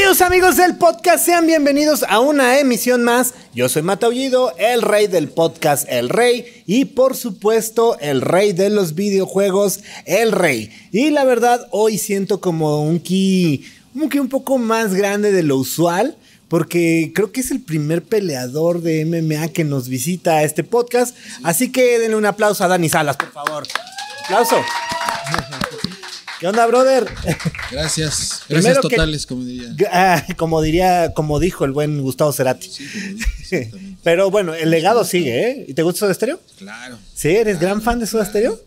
Queridos amigos del podcast, sean bienvenidos a una emisión más. Yo soy Mataullido, el rey del podcast El Rey y por supuesto el rey de los videojuegos El Rey. Y la verdad, hoy siento como un ki, un ki un poco más grande de lo usual porque creo que es el primer peleador de MMA que nos visita a este podcast. Así que denle un aplauso a Dani Salas, por favor. Aplauso. ¿Qué onda, brother? Gracias. Primero Gracias que- totales, como diría. Ah, como diría, como dijo el buen Gustavo Cerati. Sí. Pero bueno, el legado sigue, ¿eh? ¿Y te gusta Soda Stereo? Claro. ¿Sí? ¿Eres gran fan de Soda Stereo?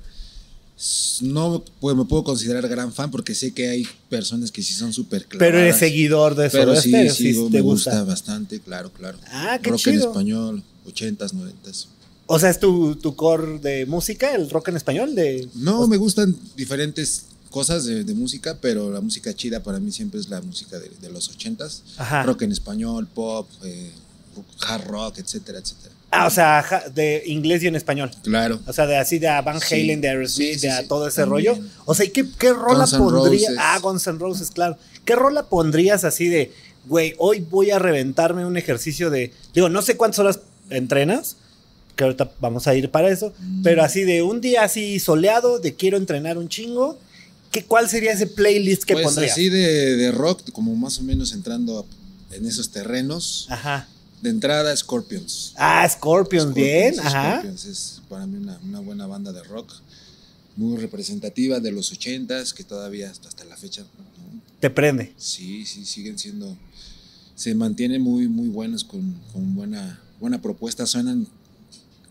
No pues, me puedo considerar gran fan porque sé que hay personas que sí son súper claras. Pero eres seguidor de Soda Pero sí, Stereo, sí, sí, me gusta. gusta. bastante, claro, claro. Ah, qué Rock chido. en español, 80s, 90s. O sea, ¿es tu, tu core de música, el rock en español? De... No, me gustan diferentes cosas de, de música, pero la música chida para mí siempre es la música de, de los 80s. Ajá. Rock en español, pop, eh, hard rock, etcétera, etcétera. Ah, o sea, de inglés y en español. Claro. O sea, de así de Van Sí. Halen, de Aerosmith, Sí, sí, de sí. todo ese También. rollo. O sea, ¿y qué, qué rola pondrías? Ah, Guns N' Roses, claro. ¿Qué rola pondrías así de, güey, hoy voy a reventarme un ejercicio de, digo, no sé cuántas horas entrenas, que ahorita vamos a ir para eso, Mm. pero así de un día así soleado, de quiero entrenar un chingo, ¿qué, ¿cuál sería ese playlist que pues así de, de rock, como más o menos entrando en esos terrenos. Ajá. De entrada, Scorpions. Ah, Scorpions, bien, Scorpions, ajá. Scorpions es para mí una, una buena banda de rock, muy representativa de los 80s, que todavía hasta, hasta la fecha, ¿no? Te prende. sí, sí, siguen siendo, se mantienen muy, muy buenos con, con buena, buena propuesta, suenan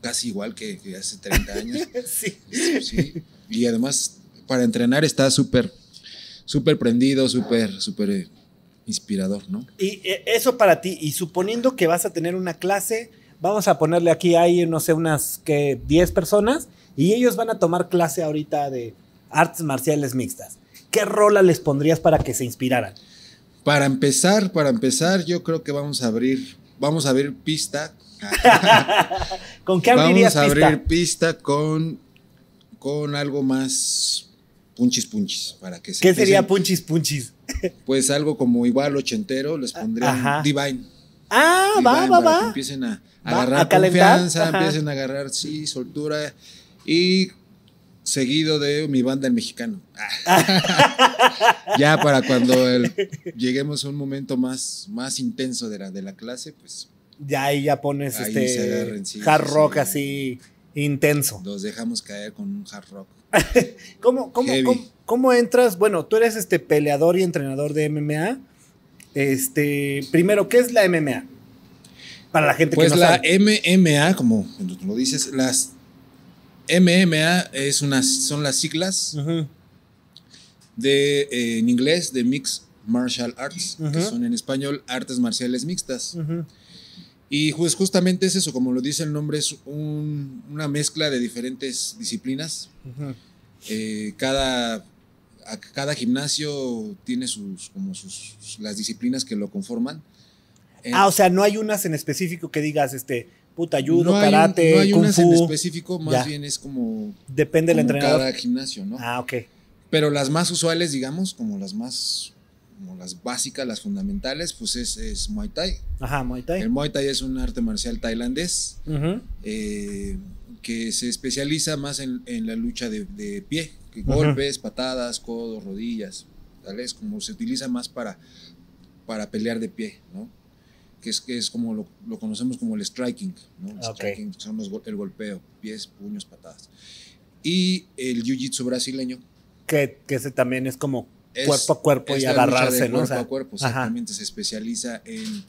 casi igual que, que hace 30 años. sí. Sí. Y además, para entrenar está súper, súper prendido, súper, súper eh, inspirador, ¿no? Y eh, eso para ti, y suponiendo que vas a tener una clase, vamos a ponerle aquí, hay, no sé, unas que 10 personas, y ellos van a tomar clase ahorita de artes marciales mixtas. ¿Qué rola les pondrías para que se inspiraran? Para empezar, para empezar, yo creo que vamos a abrir, vamos a abrir pista. ¿Con qué abrirías vamos a pista? abrir pista con, con algo más punchis punchis para que se ¿Qué sería punchis punchis? pues algo como igual ochentero les pondría Ajá. Divine. Ah, Divine, va, va, para que va. empiecen a Va, agarrar a confianza, ajá. empiecen a agarrar sí, soltura y seguido de mi banda el mexicano. ya para cuando el- lleguemos a un momento más, más intenso de la, de la clase, pues Ya ahí ya pones Ahí este se agarren, sí, hard rock sí. así intenso. los dejamos caer con un hard rock. ¿Cómo, cómo, Heavy. cómo, cómo entras? Bueno, tú eres este peleador y entrenador de MMA. Este, primero, ¿qué es la MMA? Para la gente Pues que no la sabe. MMA, como tú lo dices, las MMA es son las siglas de, eh, en inglés de Mixed Martial Arts, que son en español artes marciales mixtas. Y pues justamente es eso, como lo dice el nombre, es un- una mezcla de diferentes disciplinas. Eh, cada, a- cada gimnasio tiene sus, como sus, las disciplinas que lo conforman. Eh, Ah, o sea, no hay unas en específico que digas, este, puta, judo, no hay, un- karate, no hay kung unas fu. en específico, más Ya. bien es como, Depende del entrenador. cada gimnasio, ¿no? Ah, ok. Pero las más usuales, digamos, como las más, como las básicas, las fundamentales, pues es, es Muay Thai. Ajá, Muay Thai. El Muay Thai es un arte marcial tailandés Ujú. eh, que se especializa más en, en la lucha de, de pie, que Ujú. golpes, patadas, codos, rodillas, tal vez como se utiliza más para, para pelear de pie, ¿no? Que es, que es como lo, lo conocemos como el striking, ¿no? El Ok. striking son los, el golpeo, pies, puños, patadas. Y el jiu-jitsu brasileño, Que, que ese también es como es- cuerpo a cuerpo y agarrarse, ¿no? O Cuerpo sea, a cuerpo, ajá. exactamente. Se especializa en,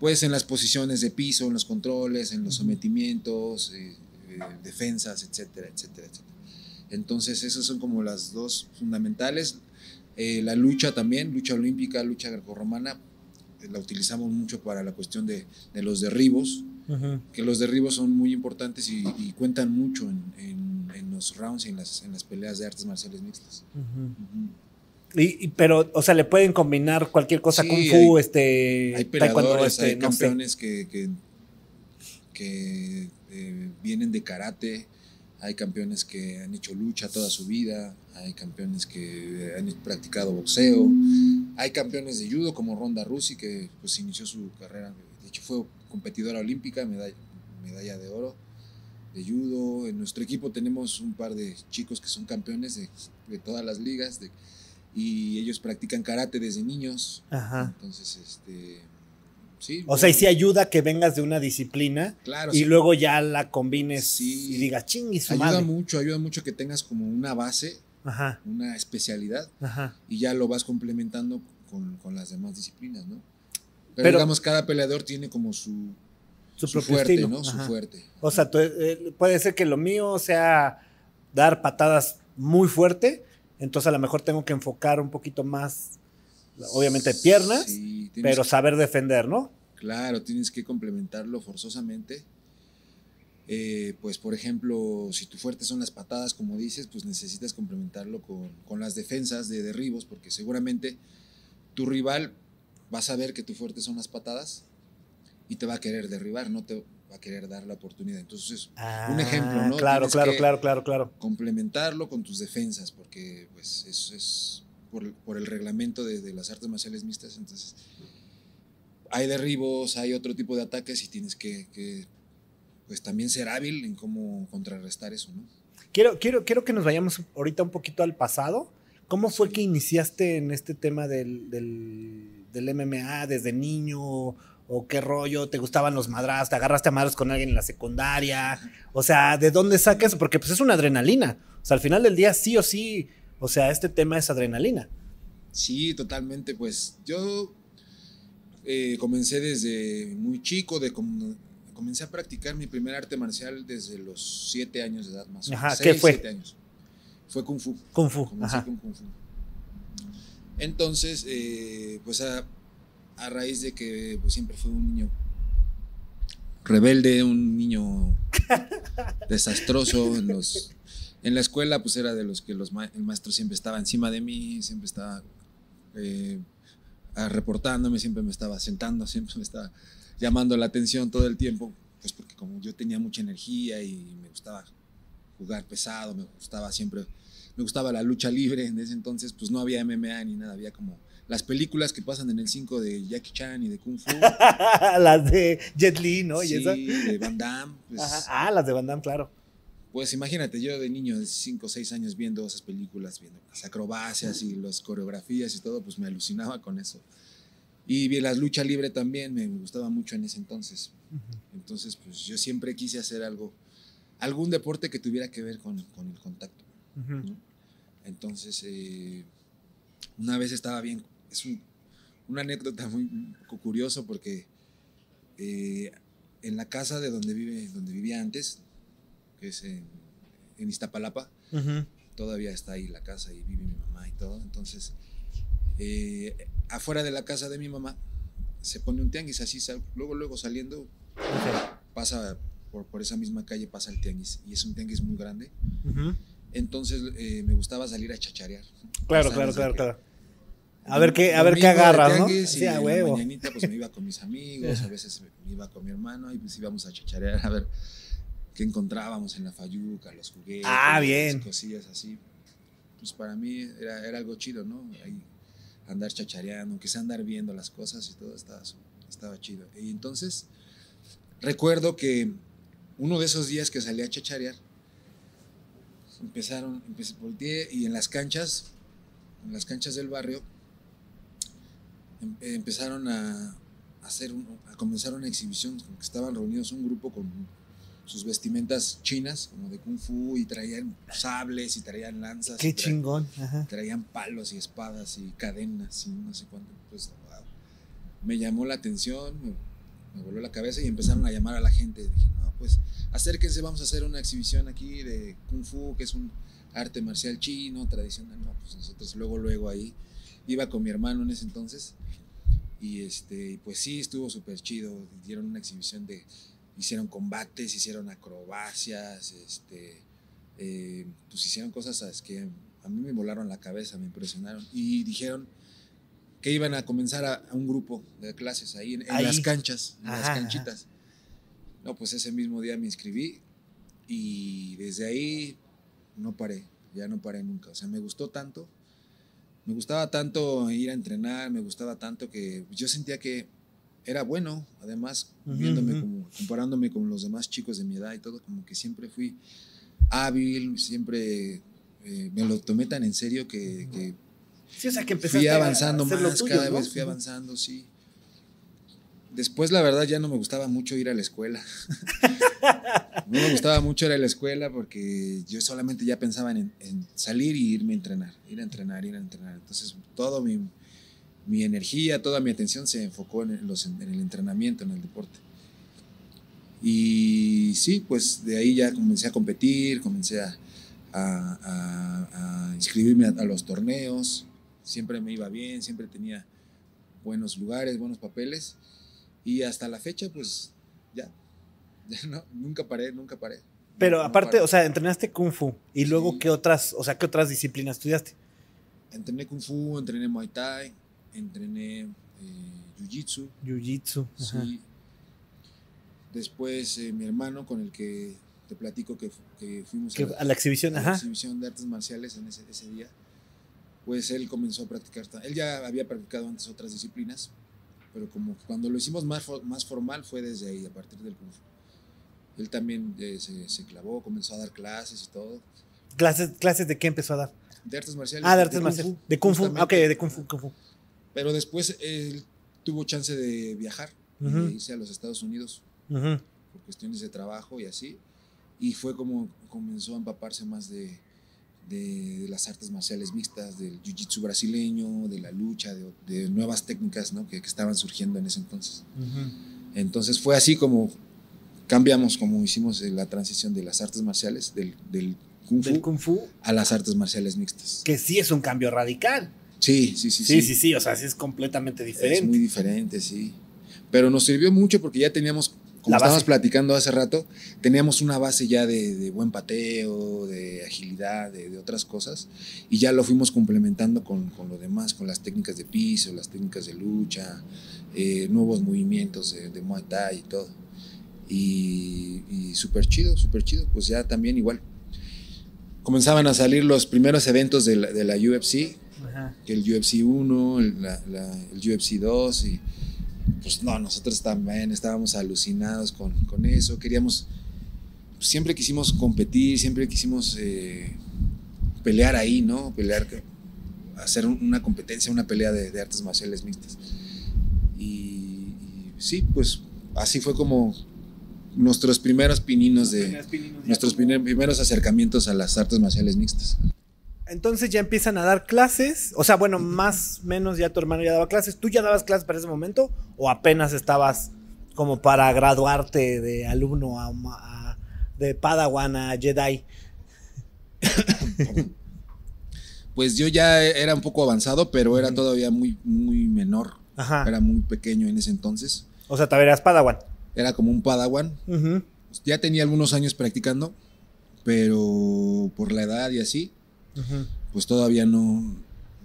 pues, en las posiciones de piso, en los controles, en los sometimientos, eh, eh, defensas, etcétera, etcétera, etcétera. Entonces, esas son como las dos fundamentales. Eh, la lucha también, lucha olímpica, lucha grecorromana, eh, la utilizamos mucho para la cuestión de, de los derribos, Ujú. que los derribos son muy importantes y, y cuentan mucho en, en- en los rounds y en las, en las peleas de artes marciales mixtas. Ujú. Ujú. Y, y- pero, o sea, le pueden combinar cualquier cosa, Sí, kung fu, hay- este, Hay peleadores, este, hay no sé. campeones que, que, que, eh, vienen de karate, hay campeones que han hecho lucha toda su vida, hay campeones que han practicado boxeo, Hay campeones de judo como Ronda Rousey, que pues inició su carrera, de hecho fue competidora olímpica, medalla, medalla de oro de judo. En nuestro equipo tenemos un par de chicos que son campeones de, de todas las ligas de, y ellos practican karate desde niños. Ajá. Entonces, este, sí. O sea, y sí ayuda que vengas de una disciplina Claro, y sí. luego ya la combines Sí. y digas, ching, y su ayuda madre. mucho, ayuda mucho que tengas como una base, Ajá, una especialidad ajá. y ya lo vas complementando con, con las demás disciplinas, ¿no? Pero, Pero- digamos, cada peleador tiene como su, Su, su propio fuerte, estilo. ¿no? Su fuerte. O sea, tú, eh, puede ser que lo mío sea dar patadas muy fuerte, entonces a lo mejor tengo que enfocar un poquito más, obviamente, piernas, Sí, pero que- saber defender, ¿no? Claro, tienes que complementarlo forzosamente. Eh, pues, por ejemplo, si tu fuerte son las patadas, como dices, pues necesitas complementarlo con, con las defensas de derribos, porque seguramente tu rival va a saber que tu fuerte son las patadas y te va a querer derribar, no te va a querer dar la oportunidad. Entonces, Un ejemplo, ¿no? Ah, Claro, Tienes claro, claro, claro, claro. complementarlo con tus defensas, porque pues eso es por, por el reglamento de, de las artes marciales mixtas, entonces hay derribos, hay otro tipo de ataques y tienes que, que, pues también ser hábil en cómo contrarrestar eso, ¿no? Quiero, quiero, quiero que nos vayamos ahorita un poquito al pasado. ¿Cómo fue Sí. que iniciaste en este tema del, del, del MMA desde niño? ¿O qué rollo? ¿Te gustaban los madras? ¿Te agarraste a madras con alguien en la secundaria? O sea, ¿de dónde saca eso? Porque pues es una adrenalina. O sea, al final del día sí o sí, o sea, este tema es adrenalina. Sí, totalmente, pues yo eh, comencé desde muy chico, de com- comencé a practicar mi primer arte marcial desde los siete años de edad más o menos. Ajá, Seis, ¿qué fue? siete años. Fue Kung Fu. Kung Fu. Comencé Ajá. con Kung Fu. Entonces, eh, pues a, a raíz de que pues, siempre fue un niño rebelde, un niño desastroso en los en la escuela, pues era de los que los ma- el maestro siempre estaba encima de mí, siempre estaba eh, reportándome, siempre me estaba sentando, siempre me estaba llamando la atención todo el tiempo, pues porque como yo tenía mucha energía y me gustaba jugar pesado, me gustaba siempre, me gustaba la lucha libre, en ese entonces pues no había MMA ni nada, había como las películas que pasan en el 5 de Jackie Chan y de Kung Fu, las de Jet Li, ¿no? y sí, esa. de Van Damme, pues. Ah, las de Van Damme, claro. pues imagínate, yo de niño de 5 o 6 años viendo esas películas, viendo las acrobacias y las coreografías y todo, pues me alucinaba con eso. Y vi la lucha libre también, me gustaba mucho en ese entonces. Entonces, pues yo siempre quise hacer algo, algún deporte que tuviera que ver con, con el contacto. Entonces, eh, una vez estaba bien, es un- una anécdota muy curioso porque eh, en la casa de donde, vive, donde vivía antes, que es en, en Iztapalapa, Ujú. todavía está ahí la casa y vive mi mamá y todo. Entonces, eh, afuera de la casa de mi mamá se pone un tianguis así, sal- luego, luego saliendo, Ok. pasa por, por esa misma calle, pasa el tianguis y es un tianguis muy grande. Ujú. Entonces eh, me gustaba salir a chacharear. Claro, claro, claro, que- claro. A ver qué, a ver qué agarras, ¿no? Sí, y a la huevo. mañanita pues me iba con mis amigos, a veces me iba con mi hermano y pues íbamos a chacharear a ver qué encontrábamos en la fayuca, los juguetes, Ah, bien. las cosillas así. Pues para mí era, era algo chido, ¿no? Ahí andar chachareando, aunque sea andar viendo las cosas y todo estaba, estaba chido. Y entonces recuerdo que uno de esos días que salí a chacharear, empezaron, empecé, volteé y en las canchas, en las canchas del barrio, empezaron a hacer un- a comenzar una exhibición, como que estaban reunidos un grupo con sus vestimentas chinas, como de kung fu, y traían sables y traían lanzas. Qué chingón. Ajá. traían palos y espadas y cadenas y no sé cuánto. Pues, wow. Me llamó la atención, me, me voló la cabeza y empezaron a llamar a la gente. Dije, no, pues acérquense, vamos a hacer una exhibición aquí de Kung Fu, que es un arte marcial chino, tradicional. No, pues nosotros luego, luego ahí iba con mi hermano en ese entonces. Y este, pues sí, estuvo súper chido. Dieron una exhibición de. Hicieron combates, hicieron acrobacias, este, eh, pues hicieron cosas ¿sabes? que a mí me volaron la cabeza, me impresionaron. Y dijeron que iban a comenzar a, a un grupo de clases ahí en, en Ahí. las canchas, en Ajá, las ajá. canchitas. No, pues ese mismo día me inscribí y desde ahí no paré, ya no paré nunca. O sea, me gustó tanto me gustaba tanto ir a entrenar, me gustaba tanto que yo sentía que era bueno, además, viéndome como, comparándome con los demás chicos de mi edad y todo, como que siempre fui hábil, siempre eh, me lo tomé tan en serio que, que Sí, o sea, que empezaste fui avanzando más, tuyo, cada ¿no? vez fui avanzando, sí. Después, la verdad, ya no me gustaba mucho ir a la escuela. no me gustaba mucho ir a la escuela porque yo solamente ya pensaba en, en salir y irme a entrenar, ir a entrenar, ir a entrenar. Entonces, todo mi, mi energía, toda mi atención se enfocó en, el- los- en el entrenamiento, en el deporte. Y sí, pues de ahí ya comencé a competir, comencé a, a- a- a inscribirme a, a los torneos. Siempre me iba bien, siempre tenía buenos lugares, buenos papeles. Y hasta la fecha, pues ya, ya no, nunca paré, nunca paré. Pero No aparte, o sea, entrenaste Kung Fu. ¿Y luego Sí. qué otras, o sea, qué otras disciplinas estudiaste? Entrené Kung Fu, entrené Muay Thai, entrené eh, Jiu-Jitsu. Jiu-Jitsu. ajá. Sí. Después eh, mi hermano con el que te platico que, fu- que fuimos Que- a, a la exhibición, a la ajá. exhibición de artes marciales en ese, ese día, pues él comenzó a practicar. Él ya había practicado antes otras disciplinas, pero como cuando lo hicimos más, más formal fue desde ahí, a partir del Kung Fu. Él también eh, se, se clavó, comenzó a dar clases y todo. ¿Clases, ¿Clases de qué empezó a dar? De artes marciales. Ah, de artes marciales. De Kung Fu. justamente. Ok, de Kung Fu, Kung Fu. Pero después él tuvo chance de viajar, y Ujú. de irse a los Estados Unidos por cuestiones de trabajo y así. Y fue como comenzó a empaparse más de, de- de las artes marciales mixtas, del jiu-jitsu brasileño, de la lucha, de, de nuevas técnicas ¿no? que, que estaban surgiendo en ese entonces. Ujú. Entonces fue así como cambiamos, como hicimos la transición de las artes marciales, del, del kung, fu Del Kung Fu, a las artes marciales mixtas. que sí es un cambio radical. Sí, sí, sí. Sí, sí, sí, o sea, sí es completamente Es diferente. muy diferente, sí. Pero nos sirvió mucho porque ya teníamos, como estábamos platicando hace rato, teníamos una base ya de, de buen pateo, de agilidad, de, de otras cosas, y ya lo fuimos complementando con, con lo demás, con las técnicas de piso, las técnicas de lucha, eh, nuevos movimientos de, de Muay Thai y todo. Y, y súper chido, súper chido. Pues ya también igual. Comenzaban a salir los primeros eventos de la, de la UFC, Ajá. el UFC 1, el, la- la- el UFC 2 y pues no, nosotros también estábamos alucinados con, con eso, queríamos, siempre quisimos competir, siempre quisimos eh, pelear ahí, ¿no? Pelear, hacer un- una competencia, una pelea de, de artes marciales mixtas. Y, y sí, pues así fue como nuestros primeros pininos de, nuestros primer- primeros acercamientos a las artes marciales mixtas. Entonces ya empiezan a dar clases. O sea, bueno, más o menos ya tu hermano ya daba clases. ¿Tú ya dabas clases para ese momento? ¿O apenas estabas como para graduarte de alumno a, a- de Padawan a Jedi? Pues yo ya era un poco avanzado, pero era todavía muy, muy menor. Ajá. Era muy pequeño en ese entonces. O sea, todavía eras Padawan. Era como un padawan. Ya tenía algunos años practicando, pero por la edad y así, Pues todavía no,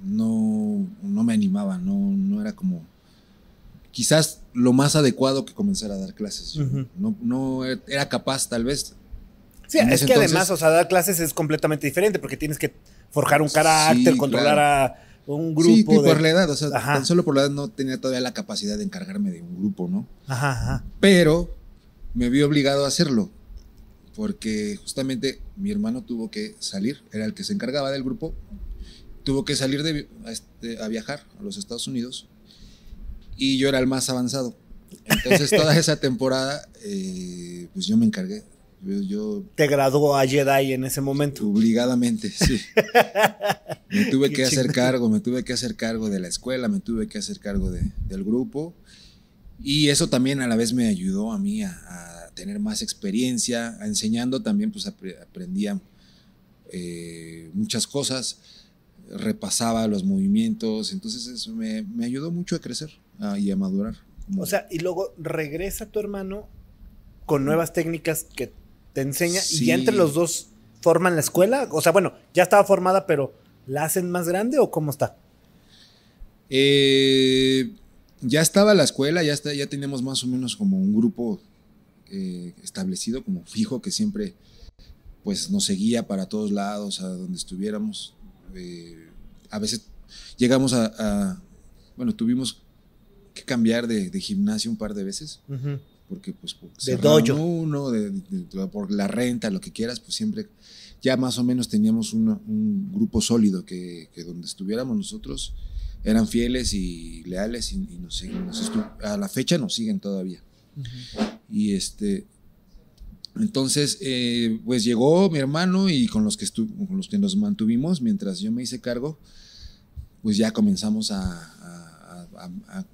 no, no me animaba, no, no era como quizás lo más adecuado que comenzar a dar clases. No, no era capaz, tal vez. Sí, En es que entonces- además, o sea, dar clases es completamente diferente porque tienes que forjar un carácter, Sí, controlar claro. a un grupo. sí, y de- por la edad, o sea, Ajá. tan solo por la edad no tenía todavía la capacidad de encargarme de un grupo, ¿no? Ajá, ajá. pero me vi obligado a hacerlo porque justamente mi hermano tuvo que salir, era el que se encargaba del grupo, tuvo que salir de, a, este, a viajar a los Estados Unidos y yo era el más avanzado. Entonces toda esa temporada, eh, pues yo me encargué, yo, yo Te graduó a Jedi en ese momento. obligadamente, sí. Me tuve Qué que hacer cargo, me tuve que hacer cargo de la escuela, me tuve que hacer cargo de- del grupo. Y eso también a la vez me ayudó a mí a, a tener más experiencia, a enseñando también, pues apre- aprendía eh, muchas cosas, repasaba los movimientos, entonces eso me, me ayudó mucho a crecer y a madurar. O sea, y luego regresa tu hermano con nuevas técnicas que te enseña y ya entre los dos forman la escuela. O sea, bueno, ya estaba formada, pero ¿la hacen más grande o cómo está? Eh, ya estaba la escuela, ya, está, ya teníamos más o menos como un grupo eh, establecido, como fijo, que siempre pues nos seguía para todos lados, a donde estuviéramos. Eh, a veces llegamos a, a- bueno, tuvimos que cambiar de, de gimnasio un par de veces, porque pues por- De dojo. uno, de- de- de- por la renta, lo que quieras, pues siempre ya más o menos teníamos una- un grupo sólido que, que donde estuviéramos nosotros eran fieles y leales y, y nos siguen, nos a la fecha nos siguen todavía. Y este, entonces, eh, pues llegó mi hermano y con los, que con los que nos mantuvimos mientras yo me hice cargo, pues ya comenzamos a, a- a- a- a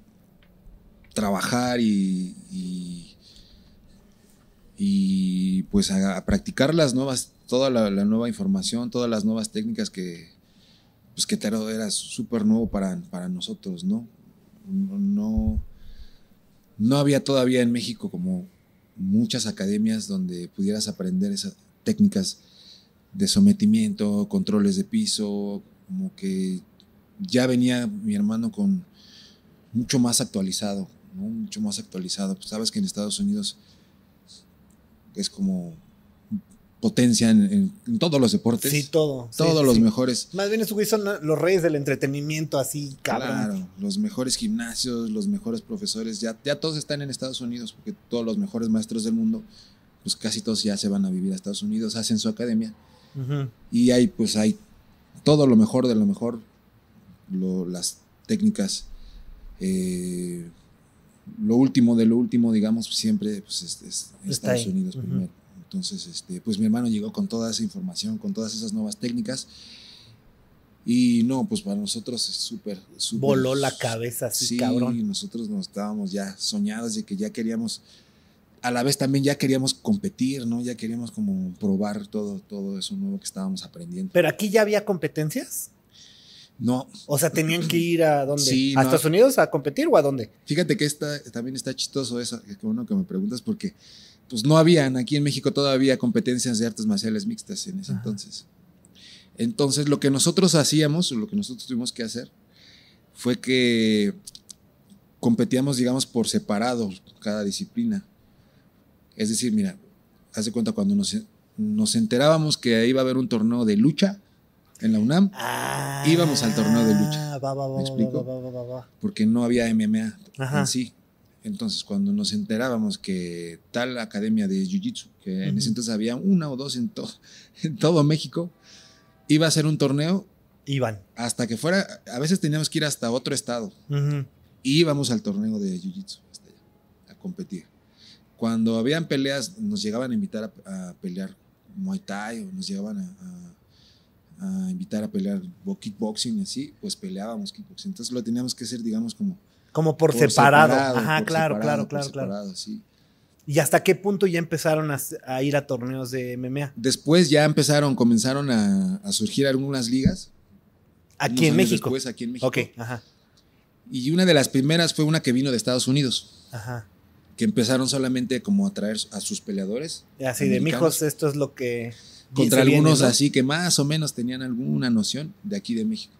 trabajar y, y, y, pues a, a practicar las nuevas, toda la, la nueva información, todas las nuevas técnicas que, pues que Tero era súper nuevo para, para nosotros, ¿no? No, no, no había todavía en México como muchas academias donde pudieras aprender esas técnicas de sometimiento, controles de piso, como que ya venía mi hermano con mucho más actualizado, ¿no? mucho más actualizado. Pues sabes que en Estados Unidos es como potencia en, en- en todos los deportes, Sí, todo. todos sí, los sí. mejores. Más bien esos güeyes son los reyes del entretenimiento, así, cabrón. Claro, los mejores gimnasios, los mejores profesores, ya, ya todos están en Estados Unidos, porque todos los mejores maestros del mundo, pues casi todos ya se van a vivir a Estados Unidos, hacen su academia y hay pues hay todo lo mejor de lo mejor, lo- las técnicas, eh, lo último de lo último, digamos, siempre pues, es, es Estados ahí. Unidos primero. Entonces, este, pues mi hermano llegó con toda esa información, con todas esas nuevas técnicas. Y no, pues para nosotros es súper, súper. Voló la cabeza así, Sí, cabrón. nosotros nos estábamos ya soñados de que ya queríamos, a la vez también ya queríamos competir, ¿no? Ya queríamos como probar todo, todo eso nuevo que estábamos aprendiendo. Pero aquí ya había competencias. No, O sea, tenían que ir a dónde? Sí, ¿A no. Estados Unidos a competir o a dónde? fíjate que está, también está chistoso eso, que bueno que me preguntas, porque pues no habían, aquí en México todavía competencias de artes marciales mixtas en ese Ajá. entonces. Entonces, lo que nosotros hacíamos, lo que nosotros tuvimos que hacer, fue que competíamos, digamos, por separado cada disciplina. Es decir, mira, haz de cuenta cuando nos, nos enterábamos que iba a haber un torneo de lucha en la UNAM, Ah, Íbamos al torneo de lucha. Va, va, va, ¿Me va, explico? porque no había MMA Ajá. en sí. Entonces, cuando nos enterábamos que tal academia de Jiu-Jitsu, que en Ujú. ese entonces había una o dos en, to- en todo México, iba a ser un torneo Iban. hasta que fuera, a veces teníamos que ir hasta otro estado Ujú. y íbamos al torneo de Jiu-Jitsu hasta allá, a competir. Cuando habían peleas, nos llegaban a invitar a, a pelear Muay Thai o nos llegaban a, a- a invitar a pelear bo- kickboxing y así, pues peleábamos kickboxing. Entonces lo teníamos que hacer, digamos, como Como por, separado. separado, Ajá, por claro, separado, claro, por claro, claro. sí. ¿Y hasta qué punto ya empezaron a, a ir a torneos de MMA? Después ya empezaron, comenzaron a, a surgir algunas ligas. Aquí en México. Después, aquí en México. Ok, ajá, Y una de las primeras fue una que vino de Estados Unidos, ajá. que empezaron solamente como a traer a sus peleadores. Así de mijos, esto es lo que. Contra viene, algunos ¿no? así que más o menos tenían alguna noción de aquí de México.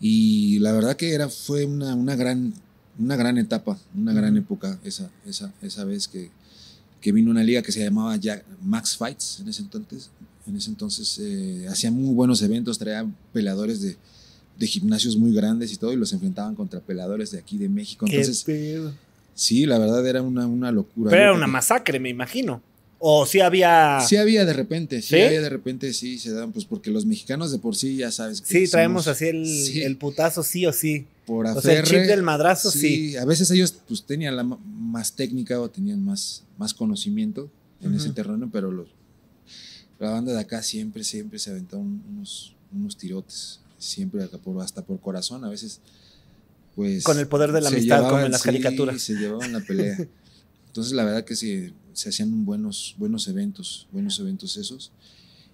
Y la verdad que era, fue una, una gran, una gran etapa, una gran época esa, esa, esa vez que, que vino una liga que se llamaba Max Fights en ese entonces. En ese entonces eh, hacían muy buenos eventos, traían peleadores de, de gimnasios muy grandes y todo, y los enfrentaban contra peleadores de aquí de México. Qué Entonces, pedo. sí, la verdad era una, una locura. Pero era una masacre, me imagino. O sí había. Sí había de repente, sí, ¿Sí? había de repente, sí, se daban, pues porque los mexicanos de por sí, ya sabes. que Sí, traemos así el, sí, el putazo, sí o sí. por o sea, el aferre, chip del madrazo, sí. A veces ellos pues tenían la más técnica o tenían más, más conocimiento en ese terreno, pero los, la banda de acá siempre, siempre se aventaron unos, unos tirotes, siempre acá por, hasta por corazón, a veces pues... Con el poder de la amistad, como en las caricaturas. se llevaban la pelea. Entonces la verdad que sí, se hacían buenos, buenos eventos, buenos eventos esos.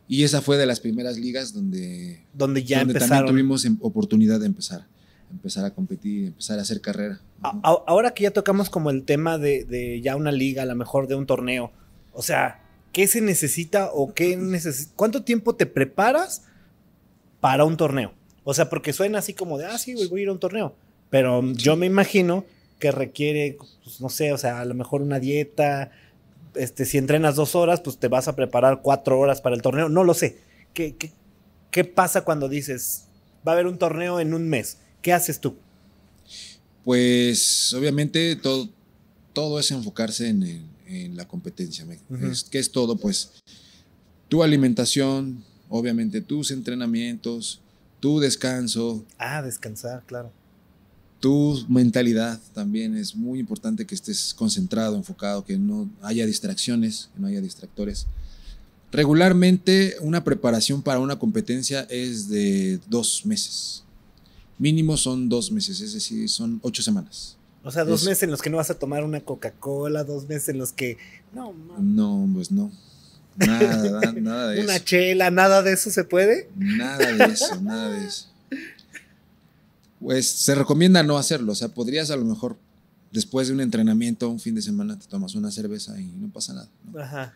Y esa fue de las primeras ligas donde, Donde ya donde también empezaron. tuvimos em- oportunidad de empezar, empezar a competir, empezar a hacer carrera. A- ahora que ya tocamos como el tema de, de ya una liga, a lo mejor de un torneo, o sea, ¿qué se necesita o qué necesita? ¿Cuánto tiempo te preparas para un torneo? O sea, porque suena así como de, ah, sí, voy a ir a un torneo. Pero yo me imagino que requiere, pues, no sé, o sea, a lo mejor una dieta. Este, si entrenas dos horas, pues te vas a preparar cuatro horas para el torneo. No lo sé. ¿Qué, qué, qué pasa cuando dices, va a haber un torneo en un mes. ¿Qué haces tú? Pues obviamente todo, todo es enfocarse en, el- en la competencia. es- ¿Qué es todo? Pues tu alimentación, obviamente tus entrenamientos, tu descanso, Ah, descansar, claro. Tu mentalidad también es muy importante que estés concentrado, enfocado, que no haya distracciones, que no haya distractores. Regularmente una preparación para una competencia es de dos meses. Mínimo son dos meses, es decir, son ocho semanas. O sea, dos Es- meses en los que no vas a tomar una Coca-Cola, dos meses en los que. No, No, pues no. Nada, nada de una eso. chela, nada de eso se puede. Nada de eso, nada de eso. Pues se recomienda no hacerlo. O sea, podrías a lo mejor después de un entrenamiento, un fin de semana, te tomas una cerveza y no pasa nada. ¿no? Ajá.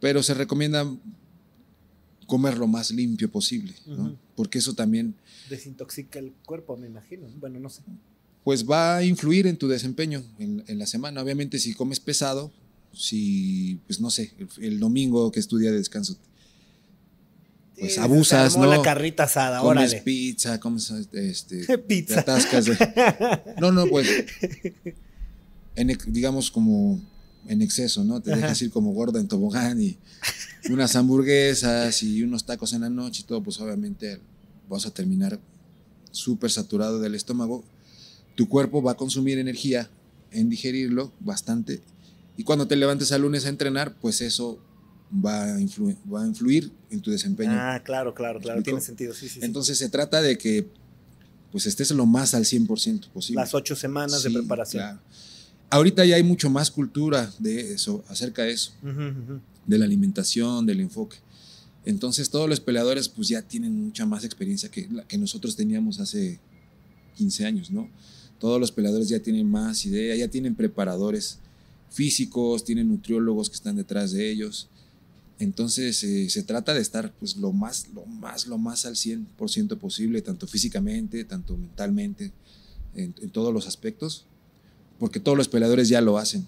Pero se recomienda comer lo más limpio posible, ¿no? Porque eso también Desintoxica el cuerpo, me imagino. Bueno, no sé. pues va a influir en tu desempeño en, en la semana. Obviamente si comes pesado, si, pues no sé, el, el domingo que es tu día de descanso, pues abusas, se armó ¿no? la carrita asada, comes órale. pizza, comes este, te Pizza. atascas de- No, no, pues en digamos como en exceso, ¿no? Te Ajá. dejas ir como gorda en tobogán y unas hamburguesas y unos tacos en la noche y todo, pues obviamente vas a terminar súper saturado del estómago. Tu cuerpo va a consumir energía en digerirlo bastante y cuando te levantes al lunes a entrenar, pues eso va a, influ- va a influir en tu desempeño. Ah, claro, claro, ¿Me claro. Tiene sentido, sí, sí. sí. Entonces se trata de que pues estés lo más al 100% posible. Las ocho semanas de preparación. claro. Ahorita ya hay mucho más cultura de eso, acerca de eso, de la alimentación, del enfoque. Entonces todos los peleadores pues ya tienen mucha más experiencia que la que nosotros teníamos hace 15 años, ¿no? Todos los peleadores ya tienen más idea, ya tienen preparadores físicos, tienen nutriólogos que están detrás de ellos. Entonces eh, se trata de estar pues lo más, lo más, lo más al 100% posible, tanto físicamente, tanto mentalmente, en, en todos los aspectos, porque todos los peleadores ya lo hacen.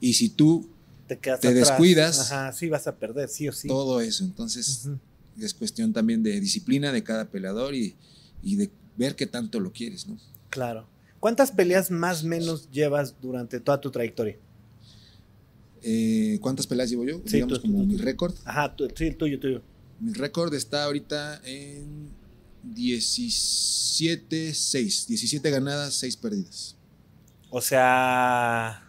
Y si tú, Te, Te atrás. descuidas. Ajá, sí vas a perder, sí o sí. todo eso, entonces es cuestión también de disciplina de cada peleador y, y de ver qué tanto lo quieres, ¿no? Claro. ¿Cuántas peleas más o menos llevas durante toda tu trayectoria? Eh, ¿Cuántas peleas llevo yo? Sí, Digamos tú, tú, como tú, mi tú. récord. Ajá, tu- sí, el tuyo, tuyo. Mi récord está ahorita en 17, 6. 17 ganadas, 6 perdidas. O sea,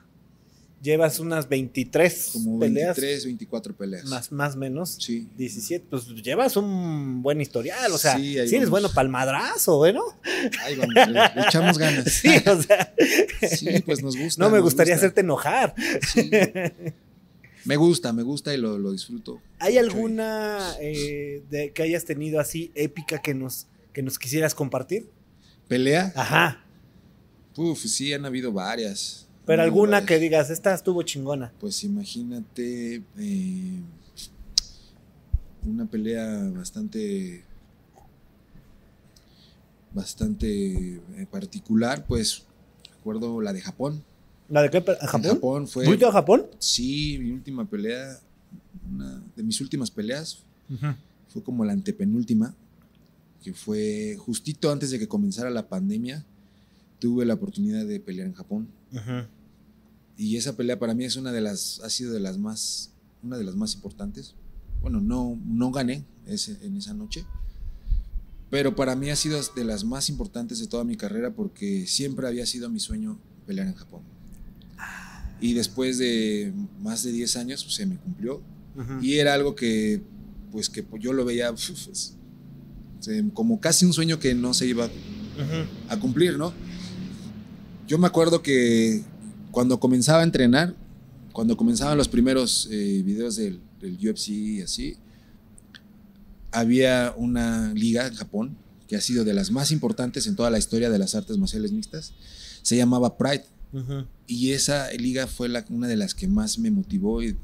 llevas unas 23 Como peleas. 23, 24 peleas. Más, más menos. Sí. 17, pues llevas un buen historial, o sea, Sí, sí, ahí eres bueno para el madrazo, ¿bueno? Ahí vamos, le, le echamos ganas. Sí, o sea, Sí, pues nos gusta. no me gustaría gusta. hacerte enojar. Sí. Me gusta, me gusta y lo, lo disfruto. ¿Hay alguna eh, de, que hayas tenido así épica que nos, que nos quisieras compartir? ¿Pelea? Ajá, Uf, sí, han habido varias. Pero alguna que digas, esta estuvo chingona. Pues imagínate eh, una pelea bastante bastante eh, particular, pues recuerdo la de Japón. ¿La de qué? ¿A En Japón? Japón fue ¿Fuiste a Japón? sí, mi última pelea, una de mis últimas peleas fue como la antepenúltima, que fue justito antes de que comenzara la pandemia. Tuve la oportunidad de pelear en Japón. Ujú. Y esa pelea para mí es una de las, ha sido de las más, una de las más importantes. Bueno, no, no gané ese- en esa noche, pero para mí ha sido de las más importantes de toda mi carrera porque siempre había sido mi sueño pelear en Japón. Y después de más de 10 años pues, se me cumplió Ujú. y era algo que, pues que yo lo veía uf, es- se- como casi un sueño que no se iba a cumplir, ¿no? Yo me acuerdo que cuando comenzaba a entrenar, cuando comenzaban los primeros eh, videos del, del UFC y así, había una liga en Japón que ha sido de las más importantes en toda la historia de las artes marciales mixtas. Se llamaba Pride. Y esa liga fue la- una de las que más me motivó y,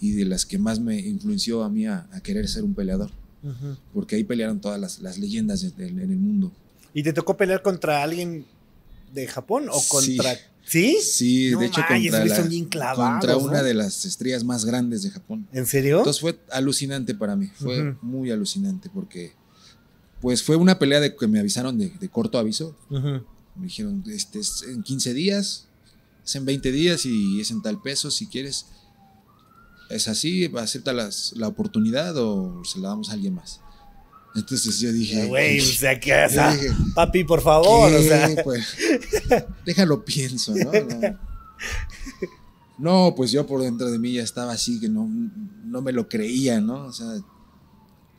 y de las que más me influenció a mí a, a querer ser un peleador. Porque ahí pelearon todas las, las leyendas en el mundo. ¿Y te tocó pelear contra alguien de Japón o contra... ¿Sí? Sí, No de hecho contra, la- bien clavados, contra ¿no? una de las estrellas más grandes de Japón. ¿En serio? Entonces fue alucinante para mí, fue muy alucinante porque Pues fue una pelea de que me avisaron de, de corto aviso. Me dijeron, este es en 15 días, es en 20 días y es en tal peso, si quieres. Es así, acepta las- la oportunidad o se la damos a alguien más. Entonces yo dije, Güey, o sea, o dije, papi, por favor, o ¿qué? sea. Pues, déjalo pienso, ¿no? ¿no? No, pues yo por dentro de mí ya estaba así, que no, no me lo creía, ¿no? O sea,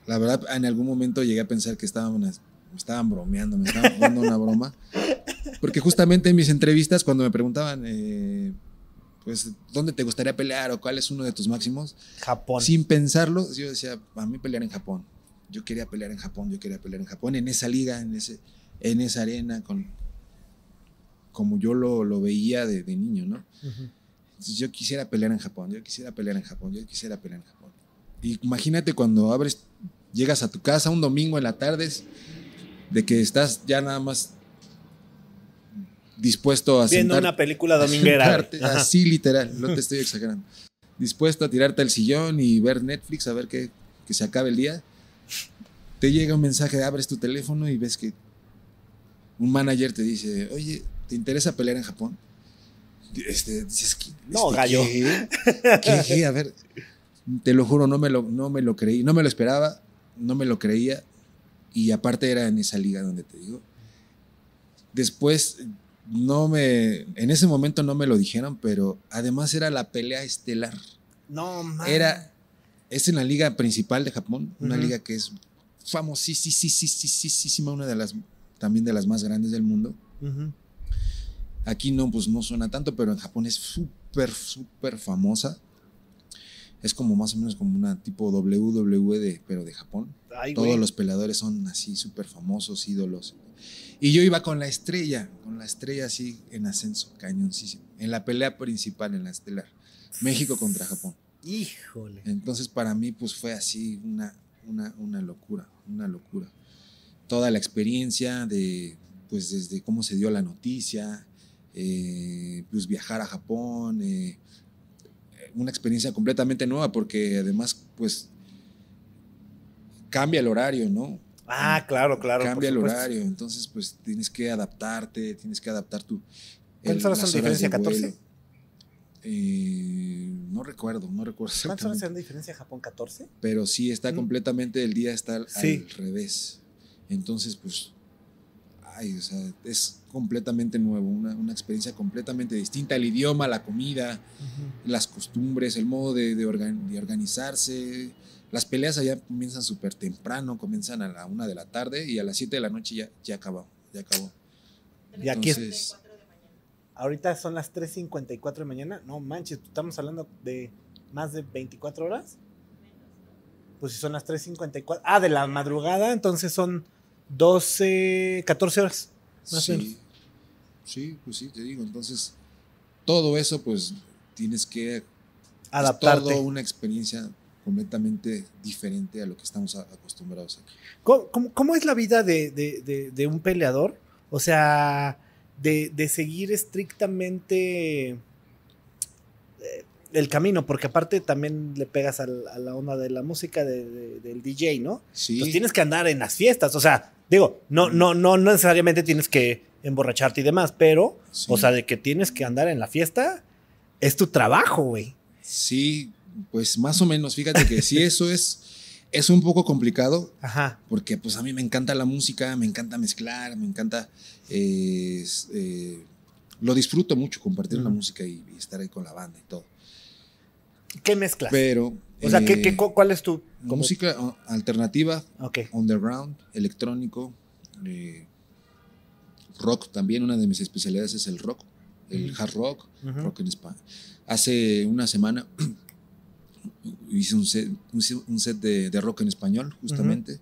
la verdad, en algún momento llegué a pensar que estaban, me estaban bromeando, me estaban jugando una broma. Porque justamente en mis entrevistas, cuando me preguntaban, eh, pues, ¿dónde te gustaría pelear o cuál es uno de tus máximos? Japón. Sin pensarlo, yo decía, a mí pelear en Japón. Yo quería pelear en Japón, yo quería pelear en Japón, en esa liga, en, ese, en esa arena, con, como yo lo, lo veía de, de niño, ¿no? Entonces yo quisiera pelear en Japón, yo quisiera pelear en Japón, yo quisiera pelear en Japón. Y imagínate cuando abres, llegas a tu casa un domingo en la tarde, de que estás ya nada más dispuesto a Viendo sentar- una película dominguera. sentarte, así literal, no te estoy exagerando. Dispuesto a tirarte al sillón y ver Netflix, a ver que, que se acabe el día. Te llega un mensaje, abres tu teléfono y ves que un manager te dice, oye, ¿te interesa pelear en Japón? Este, dices, ¿qué- No, este, gallo. ¿qué? ¿Qué? ¿Qué? A ver, te lo juro, no me lo, no me lo creí, no me lo esperaba, no me lo creía. Y aparte era en esa liga donde te digo. Después, no me, en ese momento no me lo dijeron, pero además era la pelea estelar. No, man. Era, es en la liga principal de Japón, una Ujú. liga que es famosísima, una de las, también de las más grandes del mundo. Ujú. Aquí no, pues no suena tanto, pero en Japón es súper, súper famosa. Es como más o menos como una tipo WWE, de, pero de Japón. Ay, Todos los peleadores son así súper famosos, ídolos. Y yo iba con la estrella, con la estrella así en ascenso, cañoncísimo. En la pelea principal, en la estelar. México contra Japón. Híjole. Entonces para mí pues fue así una, una, una locura, una locura. Toda la experiencia de, pues desde cómo se dio la noticia, eh, pues viajar a Japón, eh, una experiencia completamente nueva porque además pues cambia el horario, ¿no? Ah, claro, claro. cambia el horario, entonces pues tienes que adaptarte, tienes que adaptar tu... ¿Cuántas horas son de diferencia? ¿14? Eh, no recuerdo, no recuerdo ¿Cuántas horas de diferencia Japón? ¿14? pero sí está Mm. completamente el día está al, Sí. al revés. Entonces, pues, ay, o sea, es completamente nuevo, una, una experiencia completamente distinta. El idioma, la comida, las costumbres, el modo de, de organ- de organizarse. Las peleas allá comienzan súper temprano, comienzan a la una de la tarde y a las 7 de la noche ya, ya acabó, ya acabó. Y aquí es- Entonces, Ahorita son las 3.54 de mañana. No manches, estamos hablando de más de 24 horas. Pues si son las 3.54. Ah, de la madrugada, entonces son 12, 14 horas. Más o menos. sí, sí, pues sí, te digo. Entonces, todo eso, pues, tienes que Adaptarte. Es una experiencia completamente diferente a lo que estamos acostumbrados aquí. ¿Cómo, cómo- cómo es la vida de, de- de- de un peleador? O sea, de, de seguir estrictamente eh, el camino, porque aparte también le pegas a la onda de la música de- de- del DJ, ¿no? Sí, Pues tienes que andar en las fiestas, o sea, digo, no, no, no necesariamente tienes que emborracharte y demás, pero, sí. o sea, de que tienes que andar en la fiesta, es tu trabajo, güey. Sí, pues más o menos. Fíjate que sí, eso es, es un poco complicado Ajá. porque pues a mí me encanta la música, me encanta mezclar, me encanta... eh, eh, lo disfruto mucho, compartir la música y, y estar ahí con la banda y todo. ¿Qué mezclas? Pero... o sea, ¿qué, eh, qué- ¿cuál es tu como- Música oh, alternativa, Ok. underground, electrónico, rock también. Una de mis especialidades es el rock, el hard rock, rock en España. Hace una semana hice un set, un set- de, de rock en español, justamente.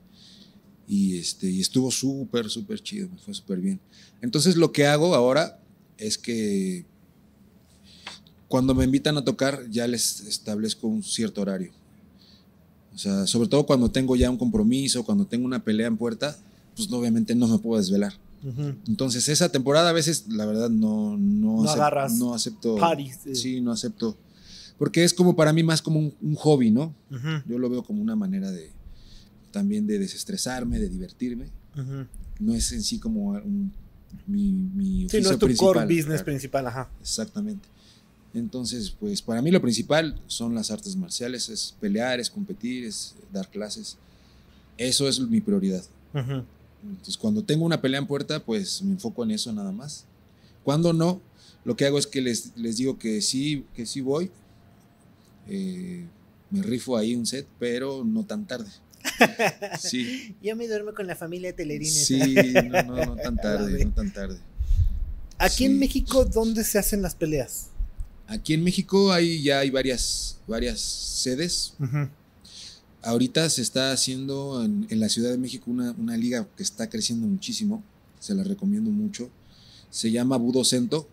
Y, este, y estuvo súper, súper chido, me fue súper bien. Entonces lo que hago ahora es que cuando me invitan a tocar ya les establezco un cierto horario. O sea, sobre todo cuando tengo ya un compromiso, cuando tengo una pelea en puerta, pues obviamente no me puedo desvelar. Ujú. Entonces, esa temporada a veces, la verdad, no, no, No agarras no acepto. parties, eh. Sí, no acepto. Porque es como para mí más como un, un hobby, ¿no? Ujú. Yo lo veo como una manera de también de desestresarme, de divertirme. Ujú. No es en sí como un- mi, mi Sí, no oficio es tu principal, core business claro. principal, ajá. Exactamente. Entonces, pues para mí lo principal son las artes marciales, es pelear, es competir, es dar clases. Eso es mi prioridad. Ujú. Entonces, cuando tengo una pelea en puerta, pues me enfoco en eso nada más. Cuando no, lo que hago es que les, les digo que sí, que sí voy. Eh, me rifo ahí un set, pero no tan tarde. Sí, Yo me duermo con la familia de Telerines. sí, no, no, no tan tarde, no tan tarde. Aquí Sí. en México, ¿dónde se hacen las peleas? Aquí en México hay, ya hay varias, varias sedes. Ahorita se está haciendo en, en la Ciudad de México una, una liga que está creciendo muchísimo. Se la recomiendo mucho. Se llama Budo Cento.